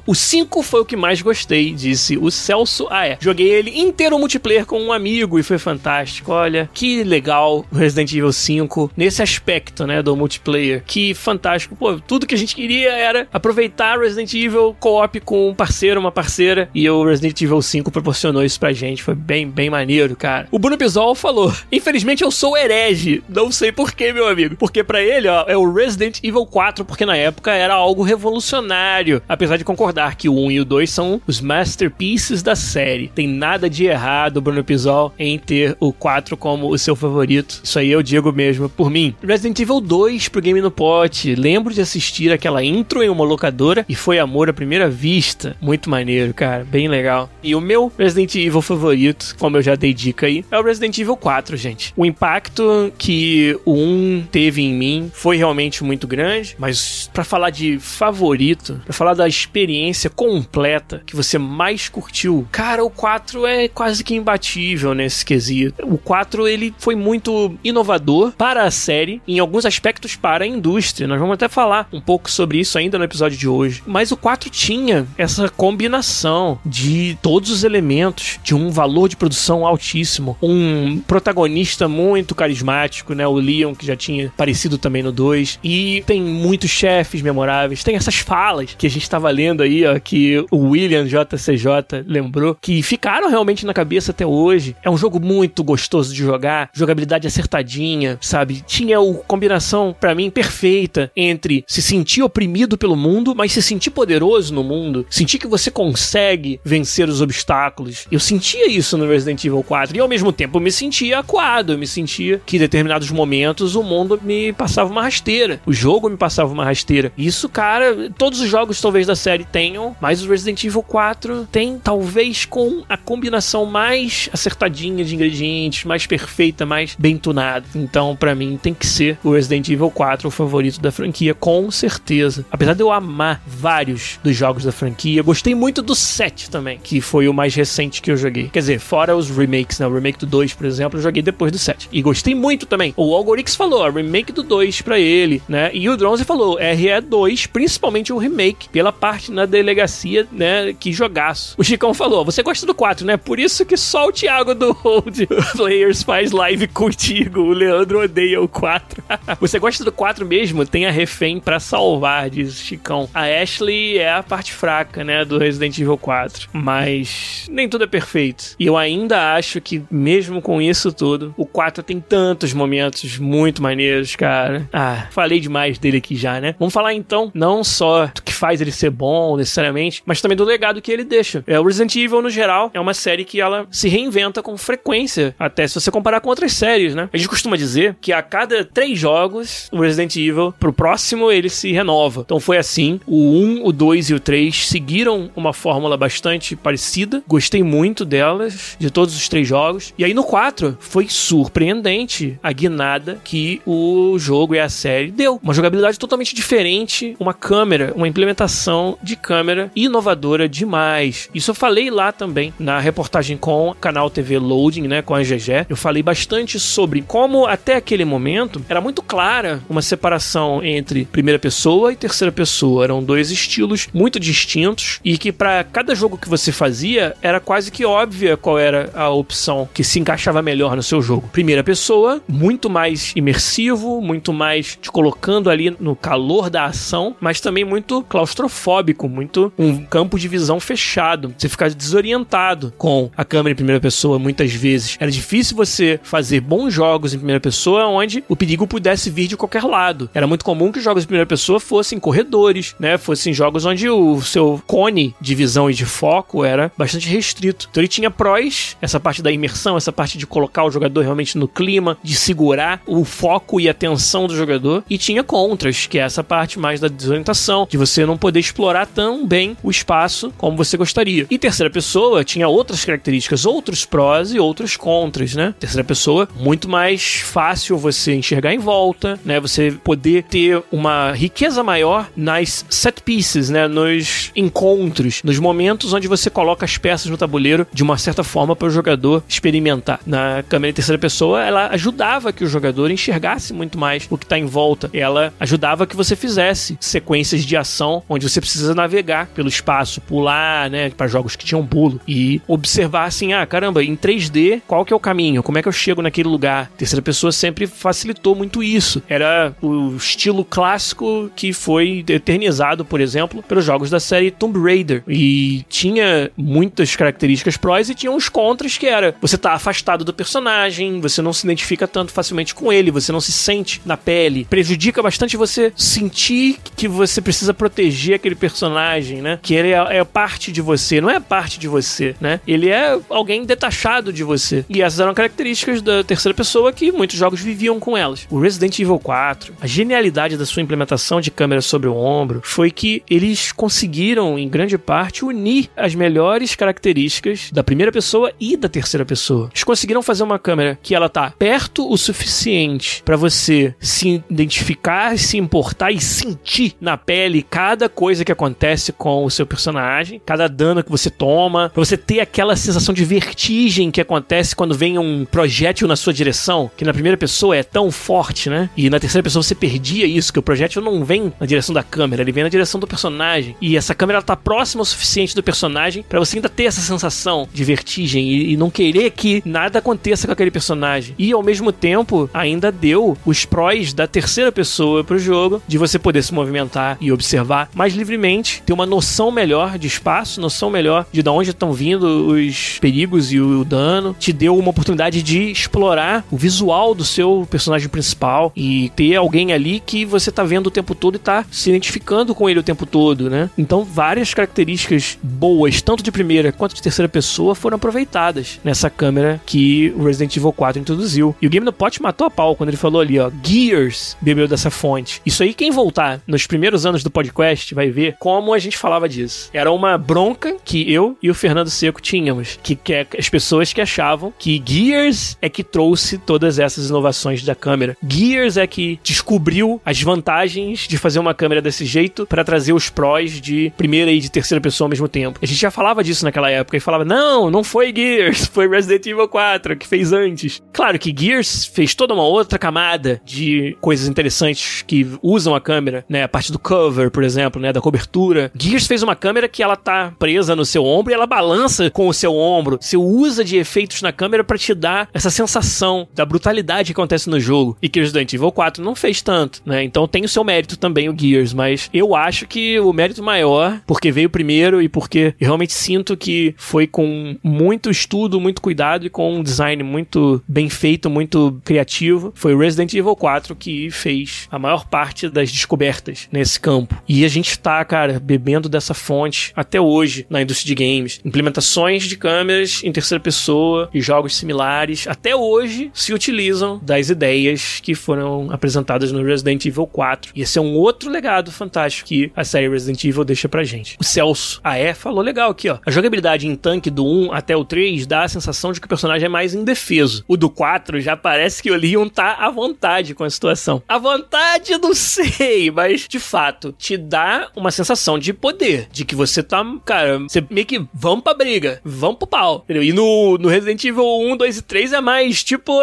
o 5 foi o que mais gostei, disse o Celso. Ah, é. Joguei ele inteiro multiplayer com um amigo e foi fantástico. Olha, que legal Resident Evil 5 nesse aspecto, né, do multiplayer. Que fantástico. Pô, tudo que a gente queria era aproveitar Resident Evil co-op com um parceiro, uma parceira, e o Resident Evil 5 proporcionou isso pra gente. Foi bem, bem maneiro, cara. O Bruno Pizol falou: Infelizmente eu sou herege. Não sei porquê, meu amigo. Porque para ele, ó, é o Resident Evil 4, porque na época era algo revolucionário. Apesar de concordar que o 1 e o 2 são os masterpieces da série. Tem nada de errado, Bruno Pizol, em ter o 4 como o seu favorito. Isso aí eu digo mesmo por mim. Resident Evil 2 pro Game no Pot. Lembro de assistir aquela intro em uma locadora e foi amor à primeira vista. Muito maneiro, cara. Bem legal. E o meu Resident Evil favorito, como eu já dei dica aí, é o Resident Evil 4, gente. O impacto que o 1 teve em mim foi realmente muito grande, mas para falar de favorito, para falar da experiência completa que você mais curtiu, cara, o 4 é quase que imbatível nesse quesito. O 4 ele foi muito inovador para a série, em alguns aspectos para a indústria. Nós vamos até falar um pouco sobre isso ainda no episódio de hoje. Mas o 4 tinha essa combinação de todos os elementos, de um valor de produção altíssimo, um protagonista muito carismático, né, o Leon que já tinha aparecido também no 2, e tem muitos chefes memoráveis, tem essas falas que a gente estava lendo aí, ó, que o William JCJ lembrou, que ficaram realmente na cabeça até hoje. É um jogo muito gostoso de jogar, jogabilidade acertadinha, sabe? Tinha a combinação para mim perfeita entre se sentir oprimido pelo mundo, mas se sentir poderoso no mundo, sentir que você consegue vencer os obstáculos. Eu sentia isso no Resident Evil 4 e ao mesmo tempo me sentia acuado, eu me sentia que em determinados momentos o mundo me passava uma rasteira, o jogo me passava uma rasteira. Isso, cara, todos os jogos talvez da série tenham, mas o Resident Evil 4 tem talvez com a combinação mais acertadinha de ingredientes, mais perfeita, mais bem tunada. Então, para mim, tem que ser o Resident Evil 4 o favorito da franquia, com certeza. Apesar de eu amar vários dos jogos da franquia, gostei muito do 7 também, que foi o mais recente que eu joguei. Quer dizer, fora os remakes, né? O remake do 2, por exemplo, eu joguei depois do 7. E gostei muito também. O Algorix falou, remake do 2 pra ele, né? E o Dronze falou, RE2, principalmente o remake, pela parte na delegacia, né? Que jogaço. O Chicão falou, você gosta do 4, né? Por isso que só o Thiago do Hold Players faz live contigo. O Leandro odeia o 4. você gosta do 4 mesmo? Tem a refém pra salvar, diz Chicão. A Ashley é a parte fraca, né? Do Resident Evil 4. Mas nem tudo é perfeito. E eu ainda acho que, mesmo com isso tudo, o 4 tem tantos momentos muito maneiros, cara. Ah, falei demais dele aqui já, né? Vamos falar então, não só do que faz ele ser bom necessariamente, mas também do legado que ele deixa. É, o Resident Evil, no geral, é uma série que ela se reinventa com frequência, até se você comparar com outras séries, né? A gente costuma dizer que a cada três jogos, o Resident Evil, pro próximo, ele se renova. Então foi assim. O 1, o 2 e o 3 seguiram uma fórmula bastante parecida. Gostei muito delas, de todos os três jogos. E aí no 4 foi surpreendente a guinada que o jogo e a série deu. Uma jogabilidade totalmente diferente, uma câmera, uma implementação de câmera inovadora demais. Isso eu falei lá também na reportagem com o canal TV Loading, né, com a GG. Eu falei bastante sobre como até aquele momento era muito clara uma separação entre primeira pessoa e terceira pessoa. Eram dois estilos muito distintos e que para cada jogo que você fazia era quase que óbvia qual era a opção que se encaixava melhor no seu jogo. Primeira pessoa, muito mais imersivo, muito mais te colocando ali no calor da ação, mas também muito claustrofóbico, muito um campo de visão fechado. Você fica desorientado com a câmera em primeira pessoa muitas vezes. Era difícil você fazer bons jogos em primeira pessoa onde o perigo pudesse vir de qualquer lado. Era muito comum que os jogos em primeira pessoa fossem corredores, né? Fossem jogos onde o seu cone de visão e de foco era bastante restrito. Então ele tinha prós, essa parte da imersão, essa parte de colocar o jogador realmente no clima, de segurar o foco e a atenção do jogador, e tinha contras, que é essa parte mais da desorientação, de você não poder explorar tão bem o espaço como você gostaria. E terceira pessoa tinha outras características, outros prós e outros contras, né? Terceira pessoa, muito mais fácil você enxergar em volta, né? Você poder ter uma riqueza maior nas set pieces, né? Nos encontros, nos momentos onde você coloca as peças no tabuleiro de uma certa forma para o jogador experimentar. Na câmera em terceira pessoa, ela ajudava que o jogador enxergasse muito mais o que está em volta. Ela ajudava que você fizesse sequências de ação onde você precisa navegar pelo espaço, pular, né, para jogos que tinham pulo e observar assim, ah, caramba, em 3D, qual que é o caminho? Como é que eu chego naquele lugar? Terceira pessoa sempre facilitou muito isso. Era o estilo clássico que foi eternizado, por exemplo, pelos jogos da série Tomb Raider e tinha muitas características prós e tinha uns contras que era você tá afastado do personagem, você não se identifica tanto facilmente com ele, você não se sente na pele, prejudica bastante você sentir que você precisa proteger aquele personagem, né? Que ele é, é parte de você, não é parte de você, né? Ele é alguém detachado de você. E essas eram características da terceira pessoa que muitos jogos viviam com elas. O Resident Evil 4, a genialidade da sua implementação de câmera sobre o ombro foi que eles conseguiram, em grande parte, unir as melhores características da primeira pessoa e da terceira pessoa. Eles conseguiram fazer uma câmera que ela tá perto o suficiente para você se identificar, se importar e sentir na pele cada coisa que acontece com o seu personagem, cada dano que você toma, pra você ter aquela sensação de vertigem que acontece quando vem um projétil na sua direção, que na primeira pessoa é tão forte, né? E na terceira pessoa você perdia isso, que o projétil não vem na direção da câmera, ele vem na direção do personagem. E essa câmera ela tá próxima o suficiente do personagem para você ainda ter essa sensação de vertigem e, e não querer que nada aconteça com aquele personagem. E ao mesmo tempo, ainda deu os prós da terceira pessoa pro jogo, de você poder se movimentar e observar mais livremente, ter uma noção melhor de espaço, noção melhor de de onde estão vindo os perigos e o dano. Te deu uma oportunidade de explorar o visual do seu personagem principal e ter alguém ali que você tá vendo o tempo todo e tá se identificando com ele o tempo todo, né? Então, várias características boas, tanto de primeira quanto de terceira pessoa, foram aproveitadas nessa câmera que o Resident Evil 4 introduziu. E o Game no Pot matou a pau quando ele falou ali, ó, Gears bebeu dessa fonte. Isso aí, quem voltar nos primeiros anos do podcast vai como a gente falava disso. Era uma bronca que eu e o Fernando Seco tínhamos, que, que é as pessoas que achavam que Gears é que trouxe todas essas inovações da câmera. Gears é que descobriu as vantagens de fazer uma câmera desse jeito para trazer os prós de primeira e de terceira pessoa ao mesmo tempo. A gente já falava disso naquela época e falava: "Não, não foi Gears, foi Resident Evil 4 que fez antes". Claro que Gears fez toda uma outra camada de coisas interessantes que usam a câmera, né? A parte do cover, por exemplo, né, da cobertura. Gears fez uma câmera que ela tá presa no seu ombro e ela balança com o seu ombro. Você usa de efeitos na câmera para te dar essa sensação da brutalidade que acontece no jogo. E que o Resident Evil 4 não fez tanto, né? Então tem o seu mérito também o Gears, mas eu acho que o mérito maior, porque veio primeiro e porque realmente sinto que foi com muito estudo, muito cuidado e com um design muito bem feito, muito criativo, foi o Resident Evil 4 que fez a maior parte das descobertas nesse campo. E a gente tá tá, cara, bebendo dessa fonte até hoje na indústria de games. Implementações de câmeras em terceira pessoa e jogos similares até hoje se utilizam das ideias que foram apresentadas no Resident Evil 4. E esse é um outro legado fantástico que a série Resident Evil deixa pra gente. O Celso Aé falou legal aqui, ó. A jogabilidade em tanque do 1 até o 3 dá a sensação de que o personagem é mais indefeso. O do 4 já parece que o Leon tá à vontade com a situação. À vontade, não sei, mas de fato, te dá sensação de poder, de que você tá, cara, você meio que vamos pra briga, vamos pro pau, entendeu? E no, no Resident Evil 1, 2 e 3 é mais tipo,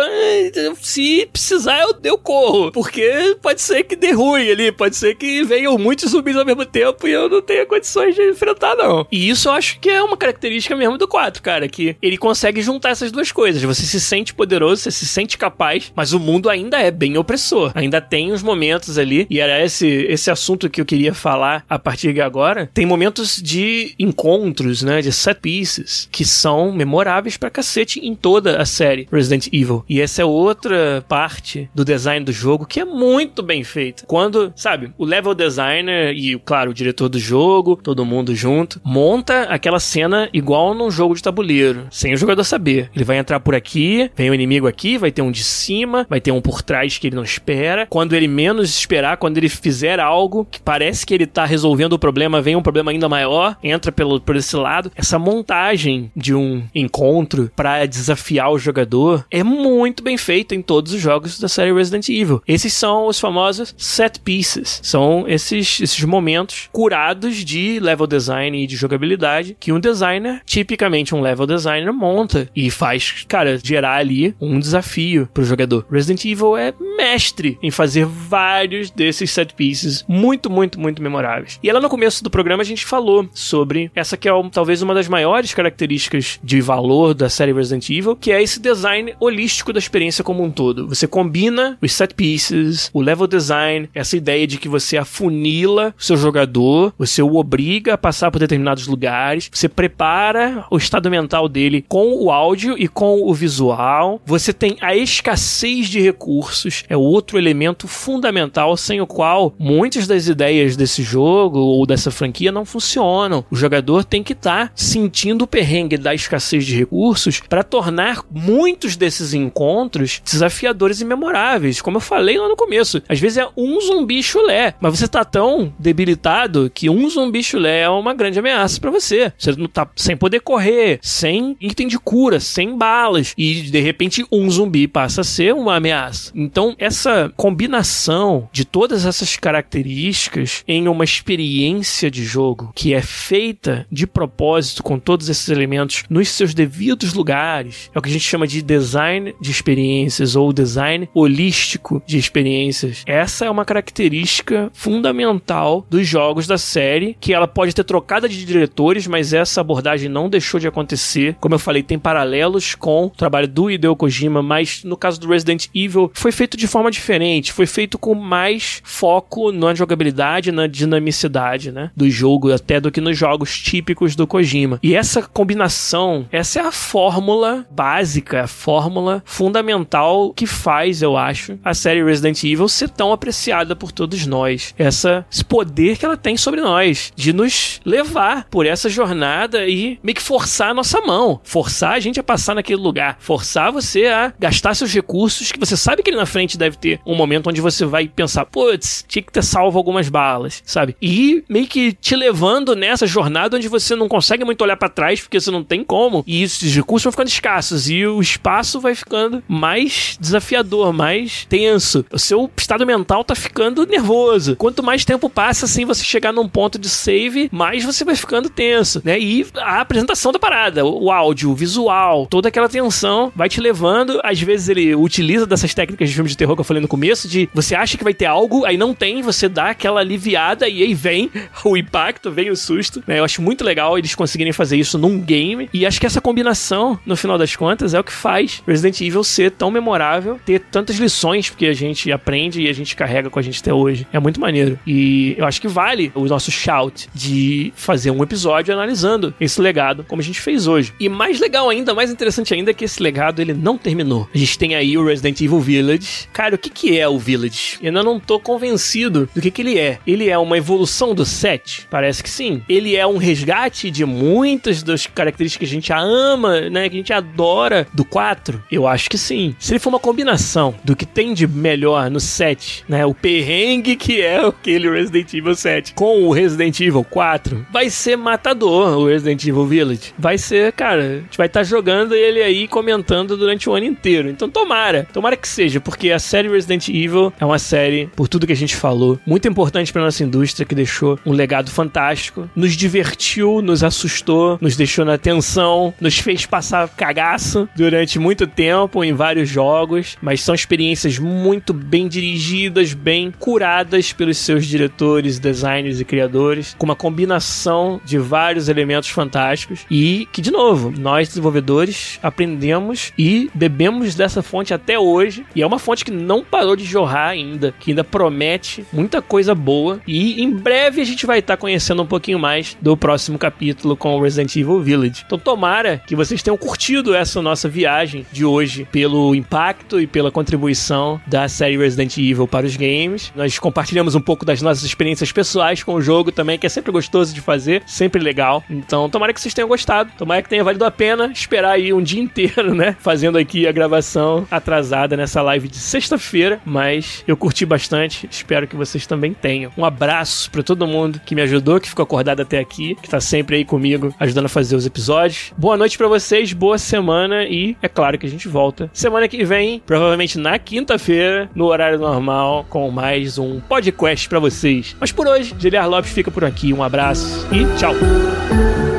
se precisar eu, eu corro, porque pode ser que dê ruim ali, pode ser que venham muitos zumbis ao mesmo tempo e eu não tenha condições de enfrentar, não. E isso eu acho que é uma característica mesmo do 4, cara, que ele consegue juntar essas duas coisas. Você se sente poderoso, você se sente capaz, mas o mundo ainda é bem opressor. Ainda tem os momentos ali, e era esse, esse assunto que eu queria falar a partir de agora. Tem momentos de encontros, né, de set pieces, que são memoráveis pra cacete em toda a série Resident Evil. E essa é outra parte do design do jogo que é muito bem feita. Quando, sabe, o level designer e, claro, o diretor do jogo, todo mundo junto, monta aquela cena igual num jogo de tabuleiro, sem o jogador saber. Ele vai entrar por aqui, vem o um inimigo aqui, vai ter um de cima, vai ter um por trás que ele não espera. Quando ele menos esperar, quando ele fizer algo que parece que ele tá resolvendo o problema, vem um problema ainda maior, entra pelo, por esse lado. Essa montagem de um encontro para desafiar o jogador é muito bem feita em todos os jogos da série Resident Evil. Esses são os famosos set pieces. São esses, esses momentos curados de level design e de jogabilidade que um designer, tipicamente um level designer, monta e faz, cara, gerar ali um desafio pro jogador. Resident Evil é mestre em fazer vários desses set pieces muito, muito, muito memoráveis. E lá no começo do programa a gente falou sobre essa que é talvez uma das maiores características de valor da série Resident Evil, que é esse design holístico da experiência como um todo. Você combina os set pieces, o level design, essa ideia de que você afunila o seu jogador, você o obriga a passar por determinados lugares, você prepara o estado mental dele com o áudio e com o visual. Você tem a escassez de recursos, é outro elemento fundamental sem o qual muitas das ideias desse jogo ou dessa franquia não funcionam. O jogador tem que estar tá sentindo o perrengue da escassez de recursos para tornar muitos desses encontros desafiadores e memoráveis. Como eu falei lá no começo, às vezes é um zumbi chulé, mas você tá tão debilitado que um zumbi chulé é uma grande ameaça para você. Você não tá sem poder correr, sem item de cura, sem balas e de repente um zumbi passa a ser uma ameaça. Então, essa combinação de todas essas características em uma experiência de jogo que é feita de propósito com todos esses elementos nos seus devidos lugares, é o que a gente chama de design de experiências ou design holístico de experiências. Essa é uma característica fundamental dos jogos da série, que ela pode ter trocada de diretores, mas essa abordagem não deixou de acontecer. Como eu falei, tem paralelos com o trabalho do Hideo Kojima, mas no caso do Resident Evil foi feito de forma diferente, foi feito com mais foco na jogabilidade, na dinamicidade, né, do jogo até do que nos jogos típicos do Kojima. E essa combinação, essa é a fórmula básica, a fórmula fundamental que faz, eu acho, a série Resident Evil ser tão apreciada por todos nós. Essa, esse poder que ela tem sobre nós, de nos levar por essa jornada e meio que forçar a nossa mão, forçar a gente a passar naquele lugar, forçar você a gastar seus recursos, que você sabe que ali na frente deve ter um momento onde você vai pensar, putz, tinha que ter salvo algumas balas, sabe? E meio que te levando nessa jornada onde você não consegue muito olhar para trás porque você não tem como, e esses recursos vão ficando escassos e o espaço vai ficando mais desafiador, mais tenso. O seu estado mental tá ficando nervoso. Quanto mais tempo passa, assim, você chegar num ponto de save, mais você vai ficando tenso, né? E a apresentação da parada, o áudio, o visual, toda aquela tensão vai te levando. Às vezes ele utiliza dessas técnicas de filme de terror que eu falei no começo, de você acha que vai ter algo, aí não tem, você dá aquela aliviada e aí vem o impacto, vem o susto, né? Eu acho muito legal eles conseguirem fazer isso num game e acho que essa combinação, no final das contas, é o que faz Resident Evil ser tão memorável, ter tantas lições que a gente aprende e a gente carrega com a gente até hoje. É muito maneiro. E eu acho que vale o nosso shout de fazer um episódio analisando esse legado, como a gente fez hoje. E mais legal ainda, mais interessante ainda, é que esse legado ele não terminou. A gente tem aí o Resident Evil Village. Cara, o que, que é o Village? Eu ainda não tô convencido do que, que ele é. Ele é uma evolução evolução do 7? Parece que sim. Ele é um resgate de muitas das características que a gente ama, né? Que a gente adora do 4? Eu acho que sim. Se ele for uma combinação do que tem de melhor no 7, né? O perrengue que é aquele Resident Evil 7 com o Resident Evil 4, vai ser matador o Resident Evil Village. Vai ser, cara, a gente vai estar tá jogando ele aí comentando durante o ano inteiro. Então tomara, tomara que seja, porque a série Resident Evil é uma série, por tudo que a gente falou, muito importante para nossa indústria, que deixou um legado fantástico, nos divertiu, nos assustou, nos deixou na tensão, nos fez passar cagaço durante muito tempo em vários jogos, mas são experiências muito bem dirigidas, bem curadas pelos seus diretores, designers e criadores, com uma combinação de vários elementos fantásticos e que, de novo, nós desenvolvedores aprendemos e bebemos dessa fonte até hoje e é uma fonte que não parou de jorrar ainda, que ainda promete muita coisa boa e em breve a gente vai estar conhecendo um pouquinho mais do próximo capítulo com o Resident Evil Village. Então tomara que vocês tenham curtido essa nossa viagem de hoje pelo impacto e pela contribuição da série Resident Evil para os games. Nós compartilhamos um pouco das nossas experiências pessoais com o jogo também, que é sempre gostoso de fazer, sempre legal. Então tomara que vocês tenham gostado, tomara que tenha valido a pena esperar aí um dia inteiro, né? Fazendo aqui a gravação atrasada nessa live de sexta-feira, mas eu curti bastante, espero que vocês também tenham. Um abraço para todo mundo que me ajudou, que ficou acordado até aqui, que tá sempre aí comigo ajudando a fazer os episódios. Boa noite para vocês, boa semana e é claro que a gente volta semana que vem, provavelmente na quinta-feira, no horário normal, com mais um podcast para vocês. Mas por hoje, Giliar Lopes fica por aqui. Um abraço e tchau.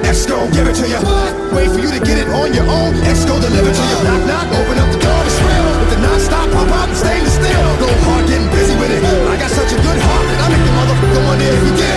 Exco, give it to you. Wait for you to get it on your own. Exco, deliver to you. Knock, knock, open up the door, it's real. With the non-stop pop out stainless steel. Go hard, every day.